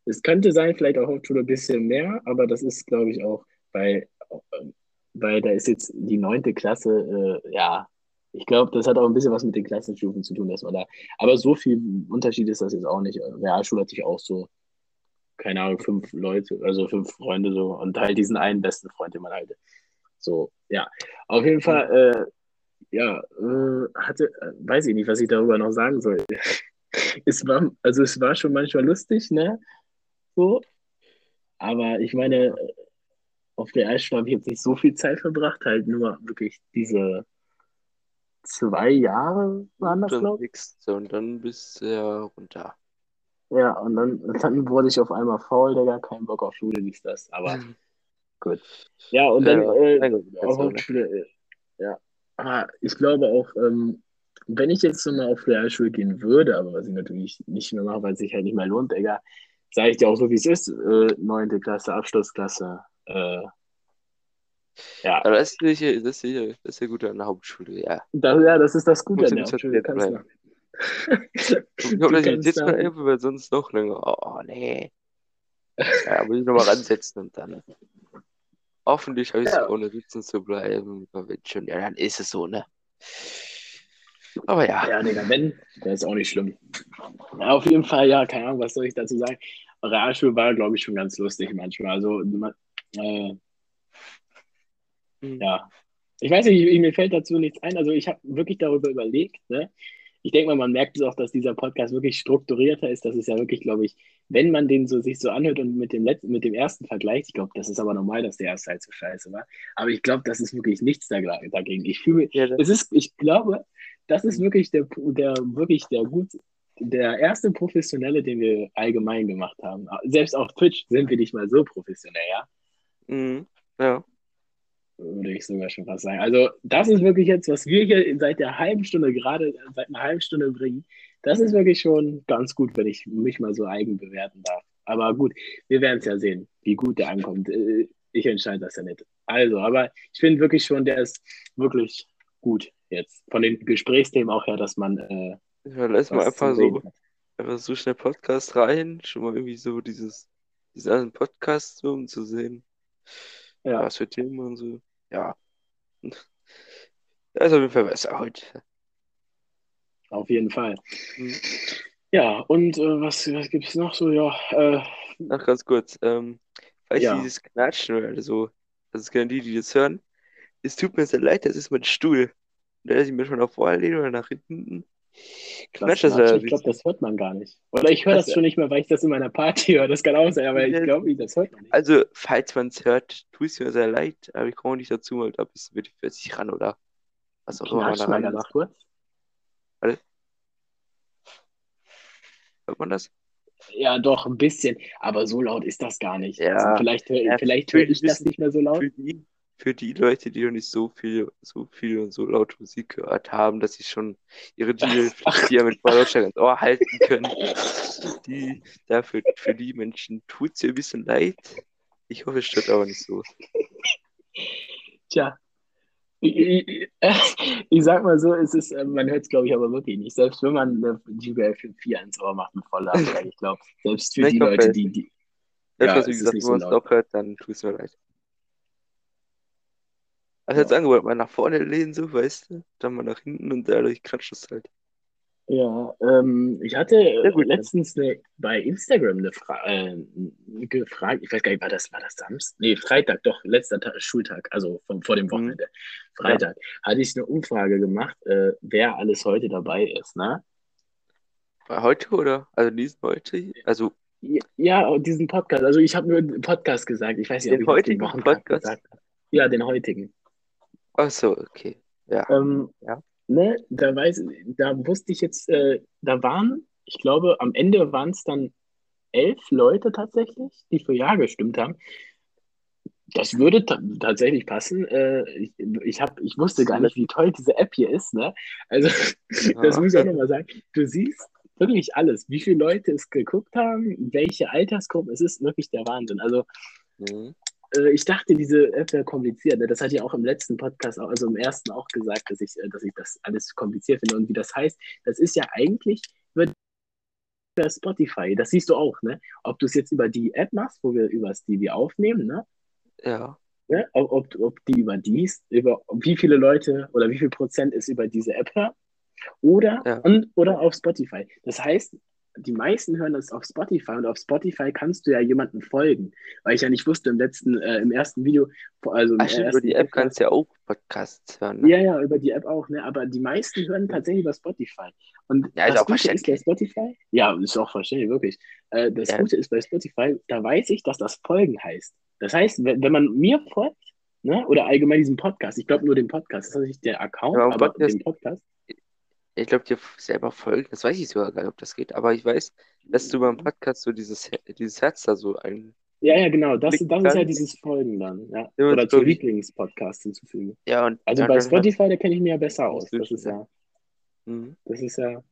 Es könnte sein, vielleicht auf Hauptschule ein bisschen mehr, aber das ist, glaube ich, auch, weil, äh, weil da ist jetzt die neunte Klasse, äh, ja, ich glaube, das hat auch ein bisschen was mit den Klassenstufen zu tun, dass man da, aber so viel Unterschied ist das jetzt auch nicht. Realschule hatte ich auch so keine Ahnung, fünf Leute, also fünf Freunde so und halt diesen einen besten Freund, den man halt so, ja. Auf jeden Fall, äh, ja, äh, hatte, äh, weiß ich nicht, was ich darüber noch sagen soll. es war, also es war schon manchmal lustig, ne? So. Aber ich meine, auf der Realschule habe ich jetzt nicht so viel Zeit verbracht, halt nur wirklich diese zwei Jahre waren das, glaube ich. und dann bist du ja runter. Ja, und dann, dann wurde ich auf einmal faul, Digga, kein Bock auf Schule, dies, das, aber gut. Ja, und dann Ja, äh, gut, ne? Hauptschule, äh, ja. Aber ich glaube auch, ähm, wenn ich jetzt nochmal auf Realschule gehen würde, aber was ich natürlich nicht mehr mache, weil es sich halt nicht mehr lohnt, Digga, sage ich dir auch so, wie es ist, äh, neunte Klasse, Abschlussklasse, äh, ja, Aber das ist sicher, das ist sicher, das ist ja gut an der Hauptschule, ja. das, ja, das ist das Gute an der Hauptschule, du kannst bleiben. Ich glaube, dass ich jetzt mal helfe, weil sonst noch länger. Oh, nee. Ja, muss ich nochmal ransetzen und dann. Hoffentlich habe ich es Ja. ohne sitzen zu bleiben. Schon, ja, dann ist es so, ne? Aber ja. Ja, Digga, wenn, das ist auch nicht schlimm. Ja, auf jeden Fall, ja, keine Ahnung, was soll ich dazu sagen. Realschule war, glaube ich, schon ganz lustig manchmal. Also, äh, Hm. ja. Ich weiß nicht, ich, mir fällt dazu nichts ein. Also, ich habe wirklich darüber überlegt, ne? Ich denke mal, man merkt es auch, dass dieser Podcast wirklich strukturierter ist. Das ist ja wirklich, glaube ich, wenn man den so sich so anhört und mit dem letzten, mit dem ersten vergleicht, ich glaube, das ist aber normal, dass der erste halt so scheiße war. Aber ich glaube, das ist wirklich nichts dagegen. Ich fühle Ja, es ist, ich glaube, das ist wirklich der, der wirklich der gut, der erste professionelle, den wir allgemein gemacht haben. Selbst auf Twitch sind wir nicht mal so professionell, ja, mhm. ja. Würde ich sogar schon fast sagen. Also das ist wirklich jetzt, was wir hier seit der halben Stunde gerade seit einer halben Stunde bringen. Das ist wirklich schon ganz gut, wenn ich mich mal so eigen bewerten darf. Aber gut, wir werden es ja sehen, wie gut der ankommt. Äh, Ich entscheide das ja nicht. Also, aber ich finde wirklich schon, der ist wirklich gut jetzt. Von den Gesprächsthemen auch her, dass man äh, Ja, lass mal einfach so, einfach so schnell Podcast rein. Schon mal irgendwie so dieses, diesen Podcast, so, um zu sehen, Ja, was für Themen und so. Ja. Ja, ist auf jeden Fall besser heute. auf jeden Fall. Mhm. Ja, und äh, was, was gibt es noch so? Ja, äh, Ach, ganz kurz. Ähm, falls ja. dieses Knatschen oder so, das ist gerne die, die das hören. Es tut mir sehr leid, das ist mein Stuhl. Der ich mir schon nach vorne lehne oder nach hinten. Knatsche? leider Ich glaube, das hört man gar nicht. Oder ich höre das Also, schon nicht mehr, weil ich das in meiner Party höre. Das kann auch sein, aber ich glaube das hört man nicht. also, falls man es hört, tut es mir sehr leid, aber ich komme nicht dazu, mal da ein bisschen mit 40 ran oder was auch immer man da rein macht. kurz. Hört man das? Ja, doch, ein bisschen. Aber so laut ist das gar nicht. Also Ja, vielleicht höre ja, vielleicht für hör die ich das nicht mehr so laut. für die, für die Leute, die noch nicht so viel, so viel und so laute Musik gehört haben, dass sie schon ihre Jingle-Pflicht mit voller Lautstärke ins Ohr halten können. Die, dafür, für die Menschen tut es mir ein bisschen leid. Ich hoffe, es stört aber nicht so. Tja, ich, ich, ich sag mal so, es ist, äh, man hört es, glaube ich, aber wirklich nicht. Selbst wenn man GBL 5.4 ins Ohr macht mit voller ich glaube, selbst für ich die Leute, die, die Selbst ja, was, wie gesagt, wenn man es laut. doch hört, dann tut es mir leid. Also Ja. jetzt Angebot, mal nach vorne lehnen, so, weißt du? Dann mal nach hinten und dadurch kratscht es halt. Ja, ähm, ich hatte äh, letztens eine, bei Instagram eine Fra äh, gefragt, ich weiß gar nicht, war das, war das Samstag? Nee, Freitag, doch, letzter Tag, Schultag, also von, vor dem Mhm. Wochenende. Freitag hatte ich eine Umfrage gemacht, äh, wer alles heute dabei ist, ne? War heute oder? Also diesen heute? Also Ja, und diesen Podcast, also ich habe nur den Podcast gesagt, ich weiß nicht, ob den ich das den heutigen Wochentag Podcast? gesagt habe. Ja, den heutigen. Ach so, okay. Ja. Ähm, Ja. ne, da weiß, da wusste ich jetzt, äh, da waren, ich glaube, am Ende waren es dann elf Leute tatsächlich, die für Ja gestimmt haben. Das würde ta tatsächlich passen. Äh, ich, ich, hab, ich wusste gar nicht, wie toll diese App hier ist. Ne? Also, das Ja. muss ich auch nochmal sagen. Du siehst wirklich alles, wie viele Leute es geguckt haben, welche Altersgruppen. Es ist wirklich der Wahnsinn. Also, Mhm. Äh, ich dachte, diese App wäre kompliziert. Ne? Das hatte ich auch im letzten Podcast, also im ersten auch gesagt, dass ich, äh, dass ich das alles kompliziert finde. Und wie das heißt, das ist ja eigentlich wird über Spotify. Das siehst du auch, ne? Ob du es jetzt über die App machst, wo wir über Stevie aufnehmen, ne? Ja. ne? Ob, ob, ob die über dies, über wie viele Leute oder wie viel Prozent ist über diese App hören oder, Ja. und, oder auf Spotify. Das heißt, die meisten hören das auf Spotify und auf Spotify kannst du ja jemandem folgen, weil ich ja nicht wusste im letzten, äh, im ersten Video, also im Ach stimmt, über die App kannst du ja auch Podcasts hören. Ne? ja, ja, über die App auch, ne? Aber die meisten hören tatsächlich über Spotify. Und Ja, ist das auch Gute ist bei verständlich. Spotify, ja, ist auch verständlich, wirklich. Äh, das Ja. Gute ist bei Spotify, da weiß ich, dass das Folgen heißt. Das heißt, wenn, wenn man mir folgt, ne, oder allgemein diesem Podcast, ich glaube nur dem Podcast, das ist nicht der Account, aber aber Podcast- dem Podcast. Ich glaube, dir selber folgen, das weiß ich sogar gar nicht, ob das geht, aber ich weiß, dass du beim Podcast so dieses, dieses Herz da so ein. Ja, ja, genau, das, das ist ja kann. dieses Folgen dann, ja. Ja, Oder das zu. Lieblingspodcast hinzufügen. Ja, und Also bei Spotify, da kenne ich mich ja besser aus. Das Inzwischen, ist ja. Mhm. Das ist ja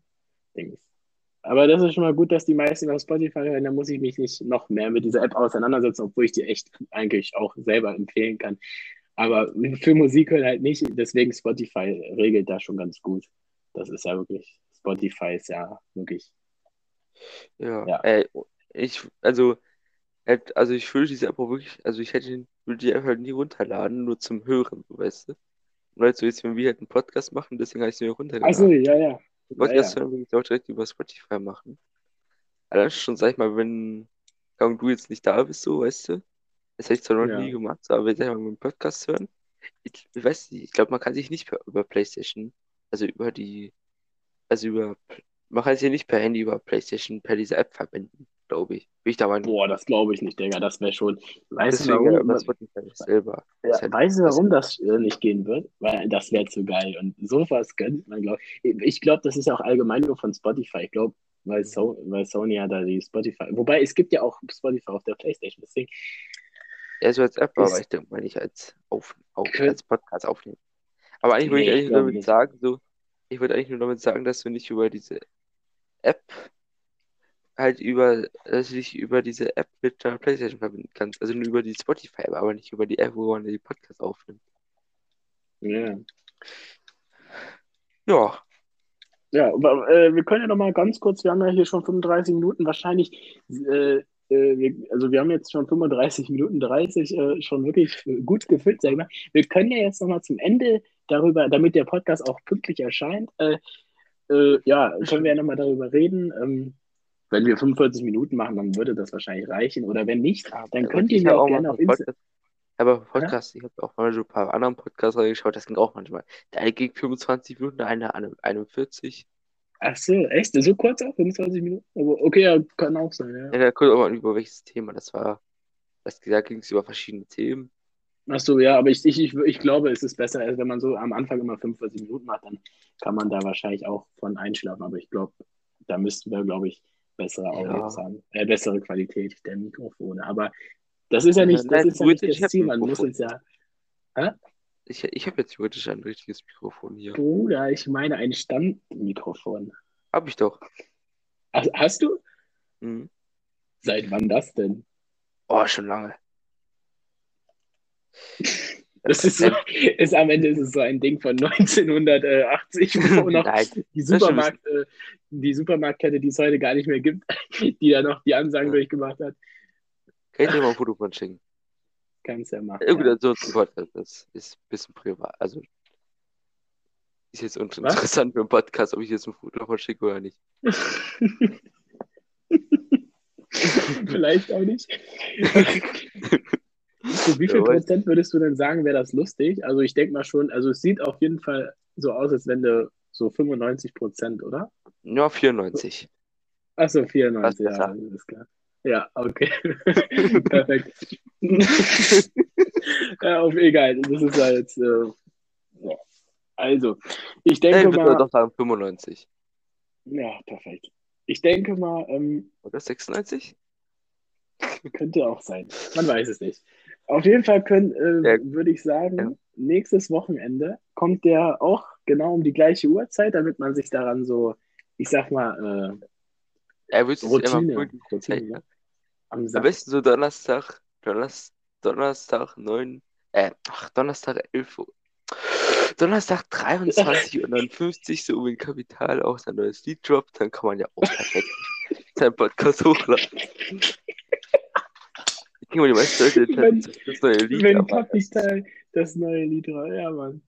Dings. Aber das ist schon mal gut, dass die meisten auf Spotify hören. Da muss ich mich nicht noch mehr mit dieser App auseinandersetzen, obwohl ich die echt eigentlich auch selber empfehlen kann. Aber für Musik hören halt nicht. Deswegen Spotify regelt da schon ganz gut. Das ist ja wirklich, Spotify ist ja wirklich. Ja, Ja. Ey, ich, also, hätt- also ich würde diese App auch wirklich, also ich hätte, würde die App halt nie runterladen, nur zum Hören, so, weißt du? Weil so jetzt, wenn wir halt einen Podcast machen, deswegen habe ich sie mir runtergeladen. Achso, ja, ja. Den Podcast ja, hören würde ich auch direkt über Spotify machen. Allein schon, sag ich mal, wenn du jetzt nicht da bist, so, weißt du? Das hätte ich zwar noch Ja. nie gemacht, so, aber wenn ich mal dem Podcast hören, ich, ich weiß nicht, ich glaube, man kann sich nicht über PlayStation, also über die, also über, man kann sich ja nicht per Handy über PlayStation per diese App verbinden, glaube ich. Bin ich Meinung. Boah, das glaube ich nicht, Digga. Das wäre schon. Weißt du Deswegen ja, warum? über Spotify selber. Ja, halt- weißt du, warum das äh, nicht gehen wird? Weil das wäre zu geil. Und sowas gönnt man, glaube ich. Ich glaube, das ist ja auch allgemein nur von Spotify. Ich glaube, weil, so weil Sony hat da die Spotify. Wobei es gibt ja auch Spotify auf der Playstation. Deswegen, Ja, so als App, aber ich denke mal nicht als, auf, auf, als Podcast aufnehmen. Aber eigentlich würde ich Nee, ich eigentlich nur glaube damit nicht. sagen, so, ich würde eigentlich nur damit sagen, dass du nicht über diese App halt über, dass du dich über diese App mit der PlayStation verbinden kannst. Also nur über die Spotify-App, aber nicht über die App, wo man die Podcasts aufnimmt. ja. Ja, Ja, aber, äh, wir können ja noch mal ganz kurz, wir haben ja hier schon 35 Minuten, wahrscheinlich, äh, äh, wir, also wir haben jetzt schon 35 Minuten 30 äh, schon wirklich gut gefüllt, sag ich mal. Wir können ja jetzt noch mal zum Ende darüber, damit der Podcast auch pünktlich erscheint, äh, äh, ja, können wir ja nochmal darüber reden. Ähm, wenn wir 45 Minuten machen, dann würde das wahrscheinlich reichen. Oder wenn nicht, dann könnt ihr mir auch gerne auf Instagram. Aber Podcast, ja? ich habe auch mal so ein paar anderen Podcasts reingeschaut, das ging auch manchmal. Der eine ging 25 Minuten, der eine 41. Ach so, echt? So kurz auch? 25 Minuten? Aber okay, ja, kann auch sein, ja. Ja, da kommt auch mal über welches Thema das war. Das, da ging es über verschiedene Themen. Ach so, ja, aber ich, ich, ich, ich glaube, es ist besser, als wenn man so am Anfang immer 45 Minuten macht, dann kann man da wahrscheinlich auch von einschlafen. Aber ich glaube, da müssten wir, glaube ich, bessere ja. haben, äh, bessere Qualität der Mikrofone. Aber das ist ja nicht, das ist ja nicht das Ziel. Man muss uns ja. Hä? Ich, ich habe jetzt wirklich ein richtiges Mikrofon hier. Bruder, ich meine ein Standmikrofon. Hab ich doch. Ach, hast du? Mhm. Seit wann das denn? Oh, schon lange. Das ist, so, ist am Ende ist es so ein Ding von 1980, wo noch die, Supermarkt, die Supermarktkette, die es heute gar nicht mehr gibt, die da noch die Ansagen ja. durchgemacht hat. Kann ich dir mal ein Foto von schicken? Kannst ja machen. Irgendwie ja. so das ist ein bisschen privat. Also ist jetzt uninteressant für einen Podcast, ob ich jetzt ein Foto davon schicke oder nicht. Vielleicht auch nicht. Zu wie viel Prozent würdest du denn sagen, wäre das lustig? Also ich denke mal schon, also es sieht auf jeden Fall so aus, als wenn du so 95 Prozent, oder? Ja, 94. Achso, 94, ja, alles klar. Ja, okay. Perfekt. ja, auf egal. Das ist ja jetzt. Äh, ja. Also, ich denke ich mal. Ich doch sagen 95. Ja, perfekt. Ich denke mal. Ähm, Oder 96? Könnte auch sein. Man weiß es nicht. Auf jeden Fall können, äh, ja. würde ich sagen, ja. nächstes Wochenende kommt der auch genau um die gleiche Uhrzeit, damit man sich daran so, ich sag mal, äh, er wird Routine, immer Routine, ne? Am, Am besten so Donnerstag, Donnerstag, Donnerstag 9, äh, ach, Donnerstag 11 Uhr. Donnerstag 23 und dann 50 so um den Kapital auch sein neues Lied droppt, dann kann man ja auch perfekt seinen Podcast hochladen. Ich denke mal, die meisten Leute wenn, das neue Lied. Wenn Kapital das neue Lied war, ja, Mann.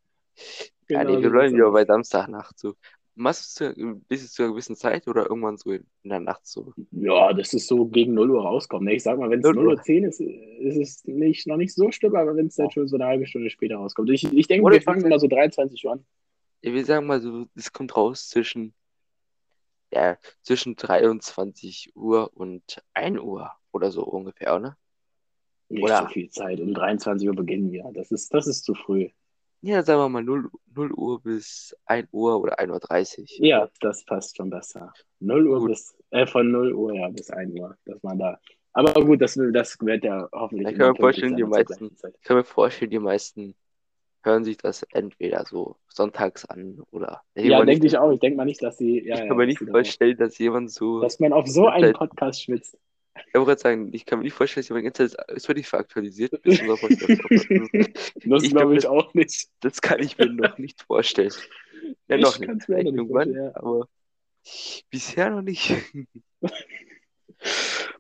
Genau, ja, nee, wir bleiben ja bei Samstagnacht so. Machst du bis es zu einer gewissen Zeit oder irgendwann so in der Nacht so? Ja, das ist so gegen 0 Uhr rauskommt. Ich sag mal, wenn es 0 Uhr 10 ist, ist es nicht, noch nicht so schlimm, aber wenn es dann schon so eine halbe Stunde später rauskommt. Ich, ich denke, wir fangen immer so 23 Uhr an. Ja, wir sagen mal so, es kommt raus zwischen, ja, zwischen 23 Uhr und 1 Uhr oder so ungefähr, ne? Nicht Oder? so viel Zeit. Um 23 Uhr beginnen wir. Das ist, das ist zu früh. Ja, sagen wir mal 0, 0 Uhr bis 1 Uhr oder 1.30 Uhr. Ja, das passt schon besser. 0 Uhr gut. bis, äh, von 0 Uhr ja, bis 1 Uhr, dass man da. Aber gut, das, das wird ja hoffentlich. Ich kann mir vorstellen, die meisten, ich kann mir vorstellen, die meisten hören sich das entweder so sonntags an oder. Ja, denke ich auch. Ich denke mal nicht, dass sie. Ja, ich kann ja, mir nicht vorstellen, dass jemand so. Dass man auf so einen Podcast schwitzt. Ich wollte gerade sagen, ich kann mir nicht vorstellen, dass jemand ganze Zeit, es wird nicht veraktualisiert bis unser Podcast Das ich glaube ich das, auch nicht. Das kann ich mir noch nicht vorstellen. Ja, ich noch nicht. Mir Irgendwann, ja. aber bisher noch nicht.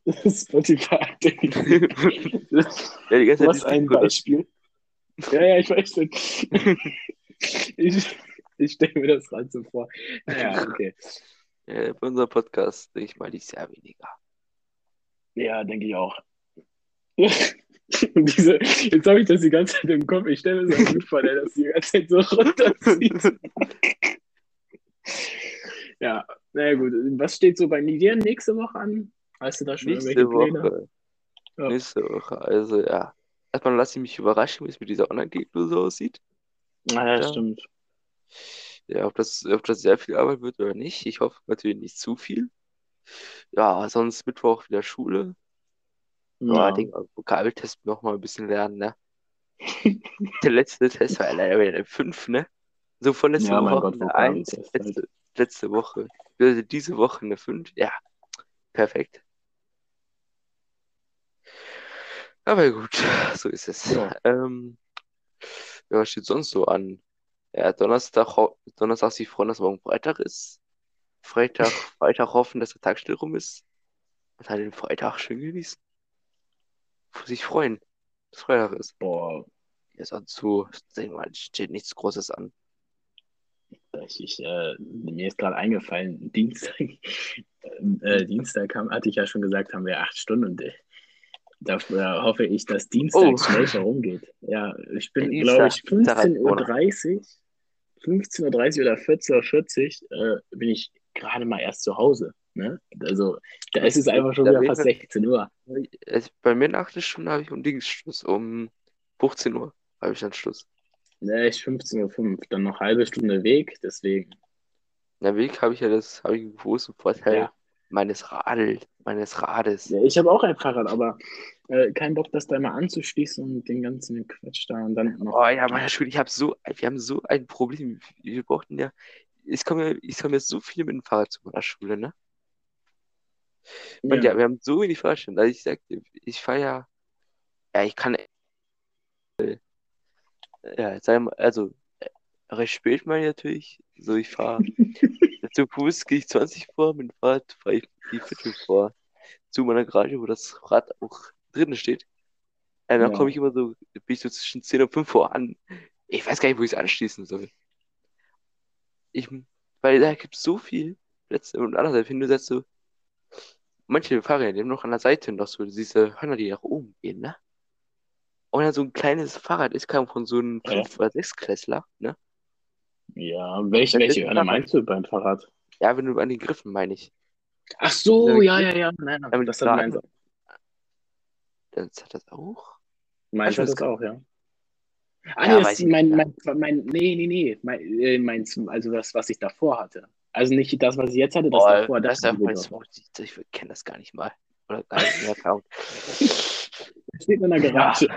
Spotify. ja, die ganze Zeit Was ein Beispiel. Ja, ja, ich weiß schon. ich ich stelle mir das gerade so vor. Ja, okay. Ja, bei unserem Podcast denke ich mal dieses Jahr weniger. Ja, denke ich auch. Diese, jetzt habe ich das die ganze Zeit im Kopf. Ich stelle mir so gut vor, der das die ganze Zeit so runterzieht. ja, naja gut. Was steht so bei dir nächste Woche an? Weißt du da schon nächste irgendwelche Pläne? Woche. Ja. Nächste Woche, also ja. Erstmal lasse ich mich überraschen, wie es mit dieser Online-Gegner so aussieht. Ah, ja, ja, stimmt. Ja, ob das, ob das sehr viel Arbeit wird oder nicht. Ich hoffe natürlich nicht zu viel. Ja, sonst Mittwoch wieder Schule. Ja, den Vokabeltest noch mal ein bisschen lernen, ne? Der letzte Test war leider wieder eine 5, ne? So von letzter ja, Woche eine 1, letzte, letzte Woche. Also diese Woche eine 5, ja. Perfekt. Aber gut, so ist es. Ja. Ähm, ja, was steht sonst so an? Ja, Donnerstag, Donnerstag sie freuen, dass morgen Freitag ist. Freitag, Freitag hoffen, dass der Tag still rum ist. Und dann den Freitag schön genießen. Sich freuen, dass Freitag ist. Boah. Ja, sonst so, sag mal, steht nichts Großes an. Ich, äh, mir ist gerade eingefallen, Dienstag, äh, Dienstag haben, hatte ich ja schon gesagt, haben wir acht Stunden und äh, da äh, hoffe ich, dass Dienstag Oh. schnell herumgeht. Ja, ich bin, glaube ich, Dienstag hat 15.30 Uhr, 15.30 Uhr oder 14.40 Uhr äh, bin ich gerade mal erst zu Hause. Ne? Also da ist es einfach schon Da wieder fast 16 Uhr. Also bei mir nach der Stunde habe ich um Dings Schluss. Um 15 Uhr habe ich dann Schluss. Ne, ich 15.05 Uhr, dann noch halbe Stunde Weg, deswegen. Der Weg habe ich ja das, habe ich einen großen Vorteil Ja. meines Radl, meines Rades. Ja, ich habe auch ein Fahrrad, aber äh, kein Bock, das da mal anzuschließen und den ganzen Quatsch da und dann noch. Oh ja, meine Schule, ich habe so, wir haben so ein Problem. Wir brauchten ja, es kommen ja, es kommen ja so viele mit dem Fahrrad zu meiner Schule, ne? Und ja, wir haben so wenig Fahrradständer. Also ich sag dir, ich fahre ja, ja, ich kann, äh, ja, sagen wir, also, äh, recht spät mal natürlich. So, ich fahre, zu Fuß gehe ich 20 vor, mit dem Fahrrad fahre ich die Viertel vor. Zu meiner Garage, wo das Rad auch drin steht. Ja, dann Ja. komme ich immer so, bin ich so zwischen 10 und 5 vor an. Ich weiß gar nicht, wo ich es anschließen soll. Ich, weil da gibt es so viel Plätze und andererseits, wenn du sagst so, manche Fahrräder, die haben noch an der Seite noch so diese Hörner, die nach oben gehen, ne? Und dann so ein kleines Fahrrad ist, kam von so einem Ja. 5- oder 6-Klässler, ne? Ja, welche, welche Hörner meinst du beim Fahrrad? Ja, wenn du an den Griffen meine ich. Ach so, Ja, ja, ja. Nein, nein, das hat meins, Dann hat das auch. meins hat das das auch, ja. Ah, Ja, nee, das ist mein, mein, mein, nee, nee, nee, mein, äh, meins, also das, was ich davor hatte. Also nicht das, was ich jetzt hatte, das Boah, davor, das, das nicht. Ich kenne das gar nicht mal. Oder gar nicht mehr. Keine Ahnung. steht in der Garage.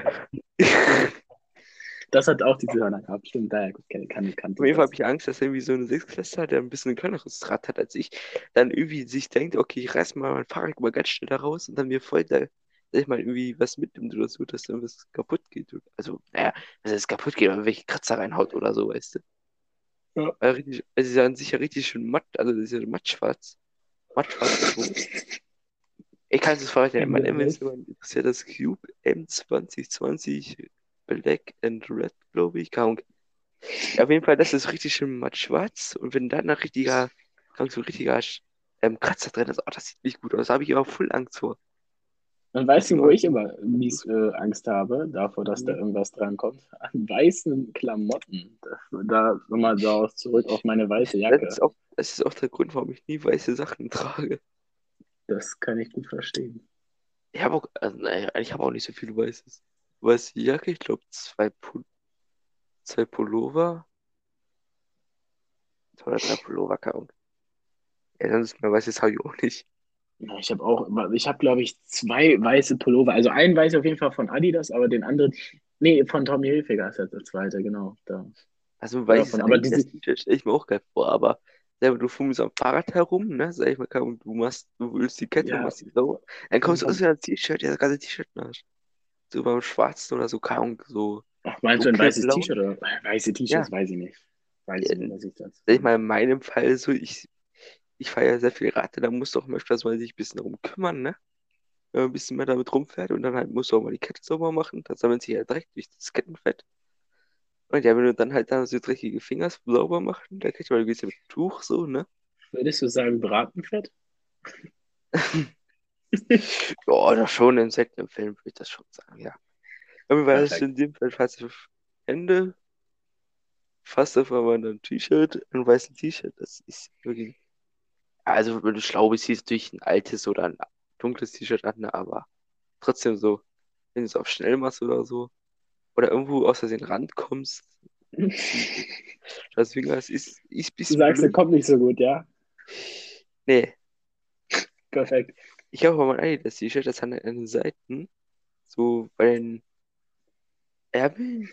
Das hat auch diese Hörner gehabt, stimmt, daher kann, kann, kann Auf jeden Fall habe ich Angst, dass irgendwie so eine Sechsklässler, der ein bisschen ein kleineres Rad hat als ich, dann irgendwie sich denkt, okay, ich reiß mal mein Fahrrad mal ganz schnell da raus und dann mir voll sag ich mal, irgendwie was mitnimmt oder so, dass dann was kaputt geht. Also, naja, dass es kaputt geht, wenn welche Kratzer reinhaut oder so, weißt du. Ja. Weil richtig, es ist ja an sich ja richtig schön matt, also das ist ja mattschwarz. Mattschwarz. so. Ich kann das Fahrrad ja, mein Ja, M ist ja das Cube M2020 Black and Red, glaube ich. Ja, auf jeden Fall, das ist richtig schön matt schwarz. Und wenn dann noch richtiger, so ein richtiger ähm, Kratzer drin ist, oh, das sieht nicht gut aus. Da habe ich aber voll Angst vor. Und weißt du, wo ich immer mies äh, Angst habe, davor, dass da irgendwas drankommt? An weißen Klamotten. Da, da nochmal so zurück auf meine weiße Das Jacke. ist auch, das ist auch der Grund, warum ich nie weiße Sachen trage. Das kann ich gut verstehen. Ich habe auch, also, naja, ich habe auch nicht so viel Weißes. Weiße Jacke, ich glaube zwei, Pul zwei Pullover. Zwei oder drei Pullover, keine Ahnung. Ja, sonst mehr Weißes habe ich auch nicht. Ja, ich habe auch, ich habe glaube ich zwei weiße Pullover. Also einen weiß auf jeden Fall von Adidas, aber den anderen, nee, von Tommy Hilfiger ist jetzt der zweite, genau. Da. Also weißes von- aber diese- T-Shirt stelle ich mir auch geil vor, aber selber du fummelst am Fahrrad herum, ne? Sag ich mal, du machst, du willst die Kette, Ja. machst die sauber. Dann kommst du Ja. aus mit einem T-Shirt, ja, das ganze T-Shirt nasch. So beim Schwarzen oder so, Ahnung, so. Ach, meinst du ein weißes T-Shirt oder weiße T-Shirts? Weiß ich nicht. Weiß Ja, ich nicht, was ich das. Sag ich mal, in meinem Fall so, ich, ich fahre ja sehr viel Rad, da musst du auch öfters mal sich ein bisschen darum kümmern, ne? Wenn man ein bisschen mehr damit rumfährt und dann halt musst du auch mal die Kette sauber machen, da sammelt sich ja direkt durch das Kettenfett. Und ja, wenn du dann halt da so dreckige Finger sauber machen, dann kriegst du mal ein bisschen mit Tuch so, ne? Würdest du sagen Bratenfett? Ja, doch schon in seltenen Fällen würde ich das schon sagen, ja. Aber weil das Perfekt. in dem Fall fast auf Hände, fast auf einmal ein T-Shirt, ein weißes T-Shirt, das ist wirklich. Also, wenn du schlau bist, siehst du durch ein altes oder ein dunkles T-Shirt an, aber trotzdem so, wenn du es auf schnell machst oder so, oder irgendwo aus den Rand kommst, deswegen, es ist, ist ein Du bisschen sagst, blöd. kommt nicht so gut, ja? Nee, Perfekt. Ich habe aber mein Adidas T-Shirt, das hat an den Seiten, so bei den Ärmeln.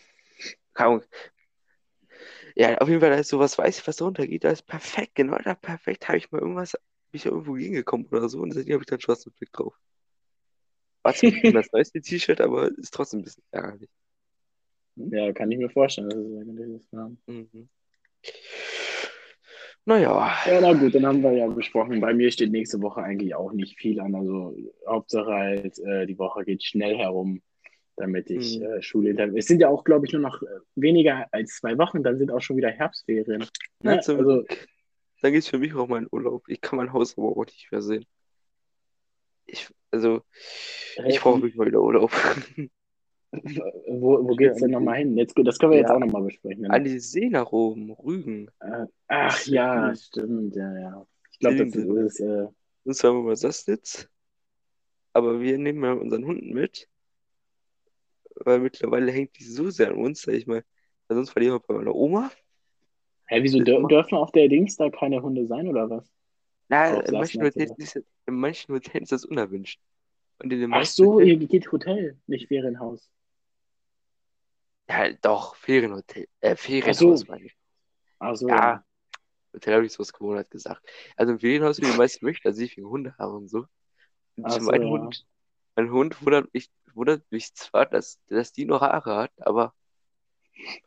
Ja, auf jeden Fall, da ist sowas weiß, was drunter geht, da ist perfekt, genau da perfekt, habe ich mal irgendwas, bin ich ja irgendwo hingekommen oder so und seitdem habe ich dann schwarzen Blick drauf. War zwar das neueste T-Shirt, aber ist trotzdem ein bisschen ärgerlich. Ja, kann ich mir vorstellen. dass es eigentlich ist, ja. Mhm. Naja, Ja, na gut, dann haben wir ja besprochen. Bei mir steht nächste Woche eigentlich auch nicht viel an. Also Hauptsache halt, äh, die Woche geht schnell herum. Damit ich Mhm. äh, Schule hinter. Es sind ja auch, glaube ich, nur noch äh, weniger als zwei Wochen, dann sind auch schon wieder Herbstferien. Na, Ne? zum Also. Dann geht's für mich auch mal in Urlaub. Ich kann mein Haus aber auch nicht mehr sehen. Ich, also, ich äh, brauche wirklich mal wieder Urlaub. wo, wo Ja, geht's denn nochmal hin? Jetzt, das können wir jetzt ja, auch nochmal besprechen. an die See nach oben, Rügen. Äh, ach ja, stimmt, ja, ja. Ich glaube, das ist, äh, sonst haben wir mal Sassnitz. Aber wir nehmen mal unseren Hund mit, weil mittlerweile hängt die so sehr an uns, sag ich mal. Weil sonst die immer bei meiner Oma. hä, wieso dür dürfen auf der Dings da keine Hunde sein oder was? na, in manchen Hotels ist, in manchen Hotels ist das unerwünscht. Und in den Ach so, ihr Hotels, geht Hotel, nicht Ferienhaus. ja, doch, Ferienhotel, äh, Ach Ferienhaus so, meine ich. ach so, Ja. Hotel habe ich so aus Gewohnheit gesagt. Also im Ferienhaus, wie die meisten möchten, dass ich viele Hunde habe und so. Und Ach so, mein ja. Hund, mein Hund wundert mich, wundert mich zwar, dass, dass die noch Haare hat, aber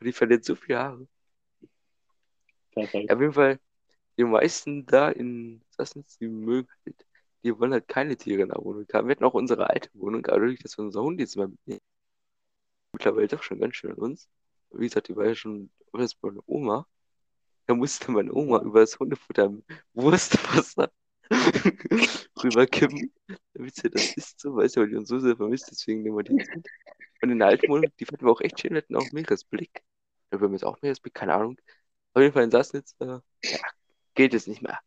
die verliert so viele Haare. Perfekt. Auf jeden Fall, die meisten da in Sassnitz, die mögen halt, die wollen halt keine Tiere in der Wohnung haben. Wir hatten auch unsere alte Wohnung, aber dadurch, dass wir unser Hund jetzt mal mitnehmen, mittlerweile doch schon ganz schön an uns. Wie gesagt, die war ja schon bei meiner Oma. Da musste meine Oma über das Hundefutter Wurstwasser rüberkippen, damit sie das isst, so, weißt du, weil die uns so sehr vermisst, deswegen nehmen wir die jetzt mit. Und in der alten Wohnung, die fanden wir auch echt schön, hatten auch Meeresblick. Da haben wir jetzt auch Meeresblick, keine Ahnung. Auf jeden Fall in Sassnitz, äh, ja, geht es nicht mehr.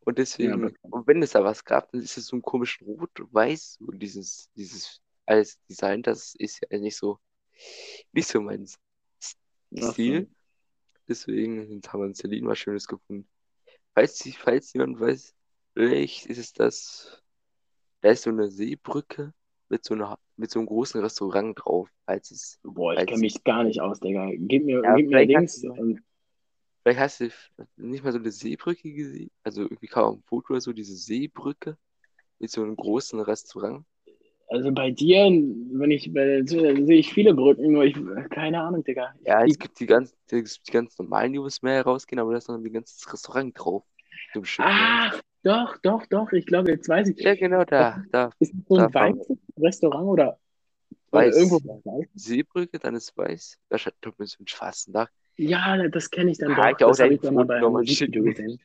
Und Ja, deswegen, bekannt. und wenn es da was gab, dann ist es so ein komischen Rot-Weiß und dieses, dieses alles Design, das ist ja nicht so, nicht so mein Stil. Deswegen haben wir in Celine was Schönes gefunden. Falls, falls jemand weiß, vielleicht ist es das, da ist so eine Seebrücke mit so einer, mit so einem großen Restaurant drauf, falls es, Boah, ich kenne mich gar nicht aus, Digga. Gib mir, ja, gib mir vielleicht hast Dings du mal, und vielleicht hast du nicht mal so eine Seebrücke gesehen, also irgendwie kam ein Foto oder so, diese Seebrücke mit so einem großen Restaurant. also bei dir, wenn ich, bei, sehe ich viele Brücken, nur ich, keine Ahnung, Digga. Ja, es gibt die ganz, gibt die ganz normalen, die übers Meer rausgehen, aber da ist noch ein ganzes Restaurant drauf. Ach, doch, doch, doch, ich glaube, jetzt weiß ich. Ja, genau, da, da, ist das so da ein weißes Restaurant oder, oder irgendwo Weiß. weiß? Seebrücke, dann ist weiß. Wahrscheinlich doch mit so einem schwarzen Dach. Ja, das kenne ich dann Ah, doch. ich Das habe ich dann mal bei Musikvideo gesehen.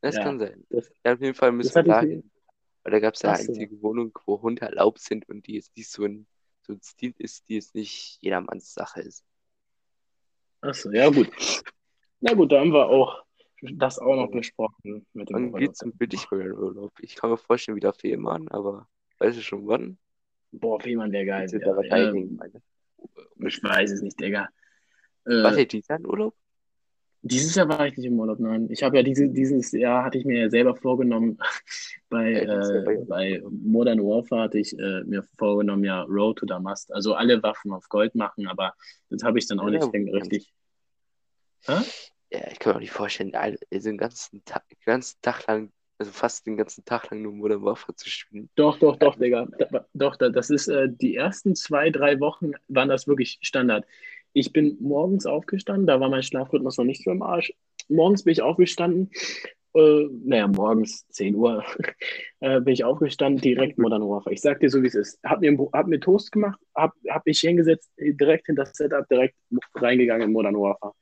Das Ja, kann sein. das, Ja, auf jeden Fall müssen wir ich. dahin. Weil da gab es ja so. einzige Wohnung, wo Hunde erlaubt sind und die jetzt nicht so ein, so ein Stil ist, die jetzt nicht jedermanns Sache ist. Ach so, ja gut. Na gut, da haben wir auch das auch noch besprochen mit dem Wann geht's denn für dich mal in Urlaub? Ich kann mir vorstellen, wieder Fehmarn, aber weißt du schon wann? Boah, Fehmarn wäre geil. Ja, ähm, ich weiß es nicht, Digga. Was Äh, hält dieser in Urlaub? dieses Jahr war ich nicht im Urlaub, nein. Ich habe ja diese, dieses Jahr hatte ich mir ja selber vorgenommen, bei, äh, bei bei Modern Warfare hatte ich äh, mir vorgenommen, ja, Road to Damast. Also alle Waffen auf Gold machen, aber das habe ich dann auch Ja, nicht richtig. Hä? Ja, ich kann mir auch nicht vorstellen, all- also den ganzen Tag, ganzen Tag lang, also fast den ganzen Tag lang nur Modern Warfare zu spielen. Doch, doch, doch, Digga. Da- Doch, da- das ist äh, die ersten zwei, drei Wochen waren das wirklich Standard. Ich bin morgens aufgestanden, da war mein Schlafrhythmus noch nicht so im Arsch. Morgens bin ich aufgestanden, äh, naja, morgens 10 Uhr äh, bin ich aufgestanden, direkt Modern Warfare. Ich sag dir so, wie es ist. Hab mir, hab mir Toast gemacht, hab, hab mich hingesetzt, direkt hinter das Setup, direkt reingegangen in Modern Warfare.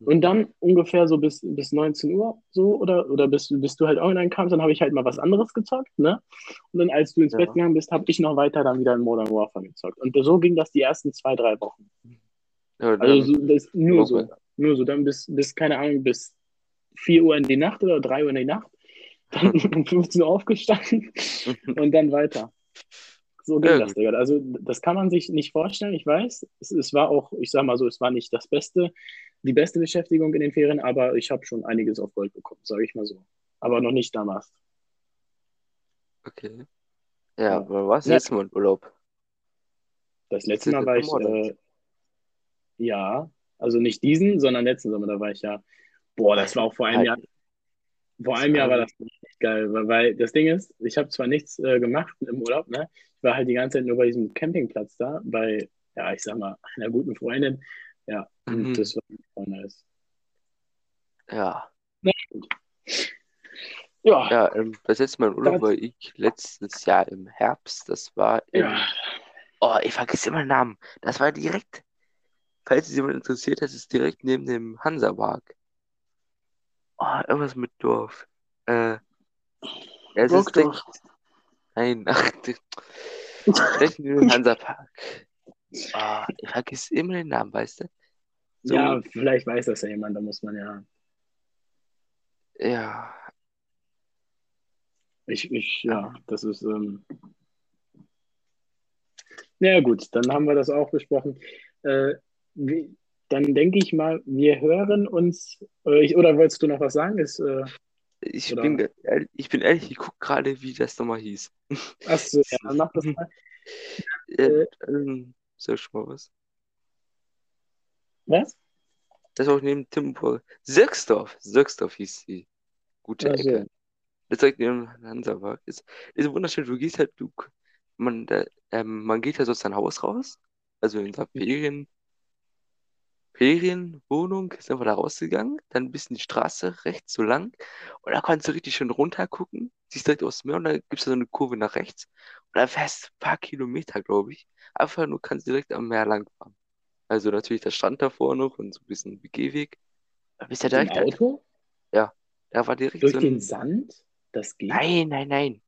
Und dann ungefähr so bis, bis 19 Uhr so oder, oder bis, bis du halt online kamst, dann habe ich halt mal was anderes gezockt, ne? Und dann, als du ins Bett ja. gegangen bist, habe ich noch weiter dann wieder in Modern Warfare gezockt. Und so ging das die ersten zwei, drei Wochen. Ja, Also so, das, nur auch so. Nur so. Dann bis, bis, keine Ahnung, bis 4 Uhr in die Nacht oder 3 Uhr in die Nacht. Dann um 15 Uhr aufgestanden und dann weiter. So ging Ja, das. Digga. Also, das kann man sich nicht vorstellen, ich weiß. Es, es war auch, ich sag mal so, es war nicht das Beste, die beste Beschäftigung in den Ferien, aber ich habe schon einiges auf Gold bekommen, sage ich mal so. Aber noch nicht damals. Okay. Ja, Ja. aber warst du Ne, letztes Mal in Urlaub? das letzte Mal war ich, äh, ja, also nicht diesen, sondern letzten Sommer, da war ich ja, boah, das war auch vor einem Jahr, vor einem Jahr war war das richtig geil, weil, weil das Ding ist, ich habe zwar nichts äh, gemacht im Urlaub, ne? Ich war halt die ganze Zeit nur bei diesem Campingplatz da, bei, ja, ich sag mal, einer guten Freundin, ja, Mhm. das war voll nice. Ja. Gut. Ja, Ja, ähm, das letzte Mal in Urlaub das, war ich letztes Jahr im Herbst. Das war ja, in Oh, ich vergesse immer den Namen. Das war direkt, falls es jemand interessiert, das ist direkt neben dem Hansapark. Oh, irgendwas mit Dorf. Äh, ja, es ist direkt, nein, ach, direkt neben dem Hansapark. Oh, ich vergesse immer den Namen, weißt du? So, Ja, vielleicht weiß das ja jemand, da muss man ja. ja. Ich, ich, ja, das ist. Ähm... Ja, gut, dann haben wir das auch besprochen. Äh, wie, dann denke ich mal, wir hören uns. Äh, ich, oder wolltest du noch was sagen? Ist, äh, Ich Oder- bin, ich bin ehrlich, ich gucke gerade, wie das nochmal hieß. achso, ja, dann mach das mal. Äh. ähm, sag schon mal was. Was? Das war auch neben Timbur. Söcksdorf. Söcksdorf hieß die gute Ach so. Ecke. Das direkt neben Hansapark. Ist, ist wunderschön. Du gehst halt, du, man, da, ähm, man geht halt aus seinem Haus raus. Also in der Ferien, Ferienwohnung, ist einfach da rausgegangen. Dann ein bisschen die Straße rechts so lang. Und da kannst du richtig schön runter gucken. Siehst direkt aus dem Meer und dann gibt es so eine Kurve nach rechts. Und dann fährst du ein paar Kilometer, glaube ich. Einfach nur kannst du direkt am Meer lang fahren. Also natürlich der Strand davor noch und so ein bisschen Gehweg. Da bist du ja Im direkt, Auto? da war direkt Durch so den ein. Sand? Das geht? Nein, nein, nein.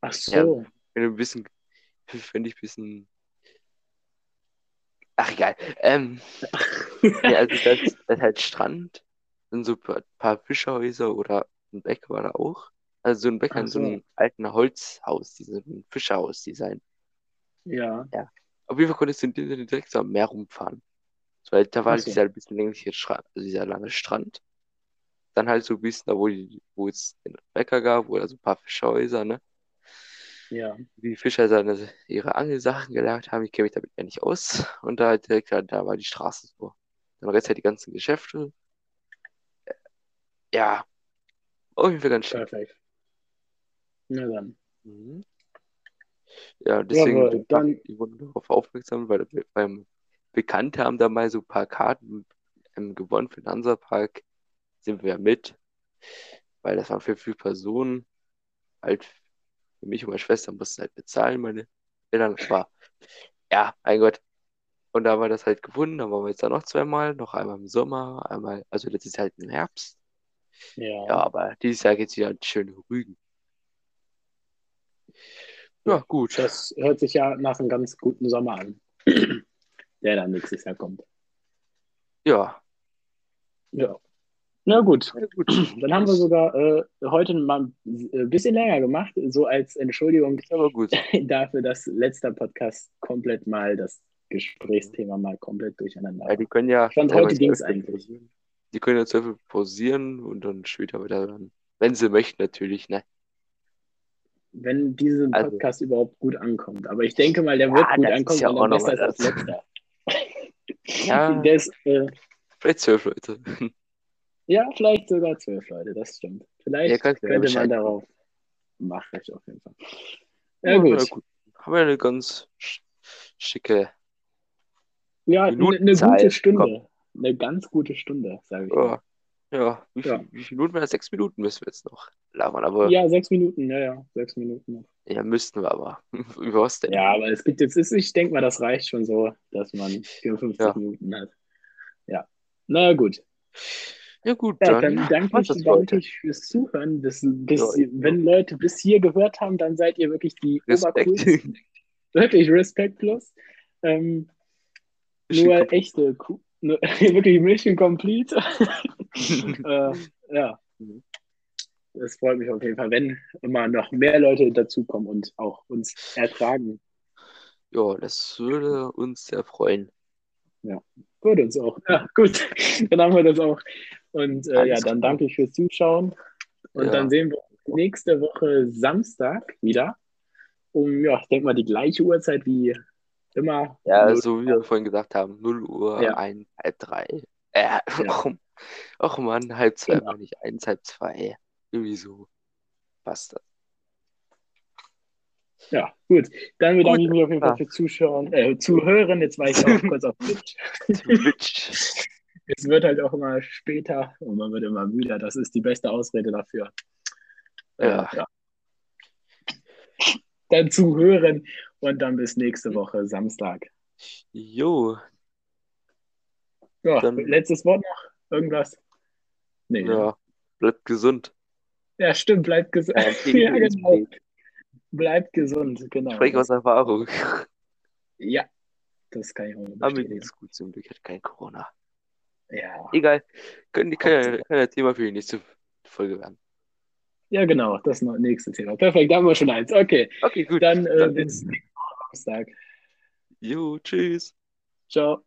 Ach so. Wenn du ein bisschen, wenn ich ein bisschen. Ach egal. Ähm, ja, also das, das ist halt Strand, dann so ein paar, paar Fischerhäuser oder ein Bäcker war da auch. Also so ein Bäcker in so so. einem alten Holzhaus, diesem Fischerhaus-Design. Ja. Auf jeden Fall konntest du direkt so am Meer rumfahren. So, halt, da war so. dieser ein bisschen längliche Strand, also dieser lange Strand. Dann halt so ein bisschen da, wo, die, wo es den Bäcker gab, wo da so ein paar Fischerhäuser, ne? Ja. Wie Fischer seine, ihre Angelsachen gelagert haben, ich kenne mich damit ja nicht aus. Und da halt direkt, da war die Straße so. Dann rechts halt die ganzen Geschäfte. Ja, auf jeden Fall ganz schön. Perfekt. Na dann. Mhm. Ja, deswegen Jawohl, dann- ich wurde darauf aufmerksam, weil beim Bekannte haben da mal so ein paar Karten ähm, gewonnen für den Hansapark. Sind wir ja mit, weil das waren für viele Personen. Halt für mich und meine Schwester mussten halt bezahlen, meine Eltern. Aber ja, mein Gott. Und da haben wir das halt gewonnen. Dann waren wir jetzt da noch zweimal, noch einmal im Sommer, einmal, also letztes Jahr halt im Herbst. Ja. Ja, aber dieses Jahr geht's wieder an die schöne Rügen. Ja, gut. Das hört sich ja nach einem ganz guten Sommer an, der dann nächstes Jahr kommt. Ja, Ja. Na gut, ja, gut. dann haben wir sogar äh, heute mal ein bisschen länger gemacht, so als Entschuldigung Aber gut. dafür, dass letzter Podcast komplett mal das Gesprächsthema mal komplett durcheinander Ja, war. die können ja. Stand heute ging's öfter eigentlich. pausieren. Die können ja zwölf pausieren und dann später wieder dann, wenn sie möchten, natürlich, ne? Wenn dieser Also- Podcast überhaupt gut ankommt. Aber ich denke mal, der wird Ja, gut das ist ankommen, ja weil auch er noch besser ist als letzter. Ja, Der ist, äh, vielleicht zwölf Leute. Ja, vielleicht sogar zwölf Leute, das stimmt. Vielleicht Ja, ja könnte Bescheid man geben. darauf machen, ich auf jeden Fall. Ja, na gut. gut. Haben wir eine ganz sch- schicke. Ja, eine, Minutenzahl, gute Stunde. Eine ganz gute Stunde, sage ich mal. Ja, ja. Wie, Ja. viel, wie viele Minuten? Sechs Minuten müssen wir jetzt noch labern, aber ja, Ja, sechs Minuten, ja, ja, sechs Minuten noch. müssten wir aber. Über was denn? Ja, aber es gibt jetzt, ich denke mal, das reicht schon so, dass man 54 Ja. Minuten hat. Ja. Na gut. Ja, gut, Ja, dann, dann danke ich, das fürs Zuhören. Bis, bis, Ja, wenn Leute bis hier gehört haben, dann seid ihr wirklich die. Obercoolsten. Wirklich Respekt plus. Ähm, nur complete. echte, nur, wirklich Mission Complete. äh, ja. Es freut mich auf jeden Fall, wenn immer noch mehr Leute dazukommen und auch uns ertragen. Ja, das würde uns sehr freuen. Würde uns auch. Ja, gut. Dann haben wir das auch. Und äh, ja, dann danke ich fürs Zuschauen. Und Ja. dann sehen wir uns nächste Woche Samstag wieder. Um, ja, ich denke mal, die gleiche Uhrzeit wie immer. Ja, so wie wir vorhin gesagt haben, 0 Uhr, Ja. 1, halb 3. Äh, ach, ach Mann, halb 2 Genau. nicht 1, halb 2. Irgendwie so. Passt das. Ja, gut. Dann bedanke ich mich auf jeden Fall ja. fürs Zuschauen, äh, Zuhören. Jetzt war ich auch kurz auf Twitch. Twitch. Es wird halt auch immer später und man wird immer müder. Das ist die beste Ausrede dafür. Ja. Ja. Dann zuhören. und dann bis nächste Woche Samstag. Jo. Ja, Dann- letztes Wort noch? Irgendwas? Nee. ne? Ja, bleibt gesund. Ja, stimmt, bleibt gesund. Ja, ja, genau. Bleibt gesund, genau. Ich spreche aus Erfahrung. Ja, das kann ich auch Aber mir geht's gut zum Glück, ich hatte kein Corona. Ja. Egal. Können die, kann, kann ja Thema für die nächste Folge werden. ja, genau, das nächste Thema. Perfekt, da haben wir schon eins. Okay, Okay, gut. dann, äh, Dann- bis nächsten Samstag. Jo, tschüss. Ciao.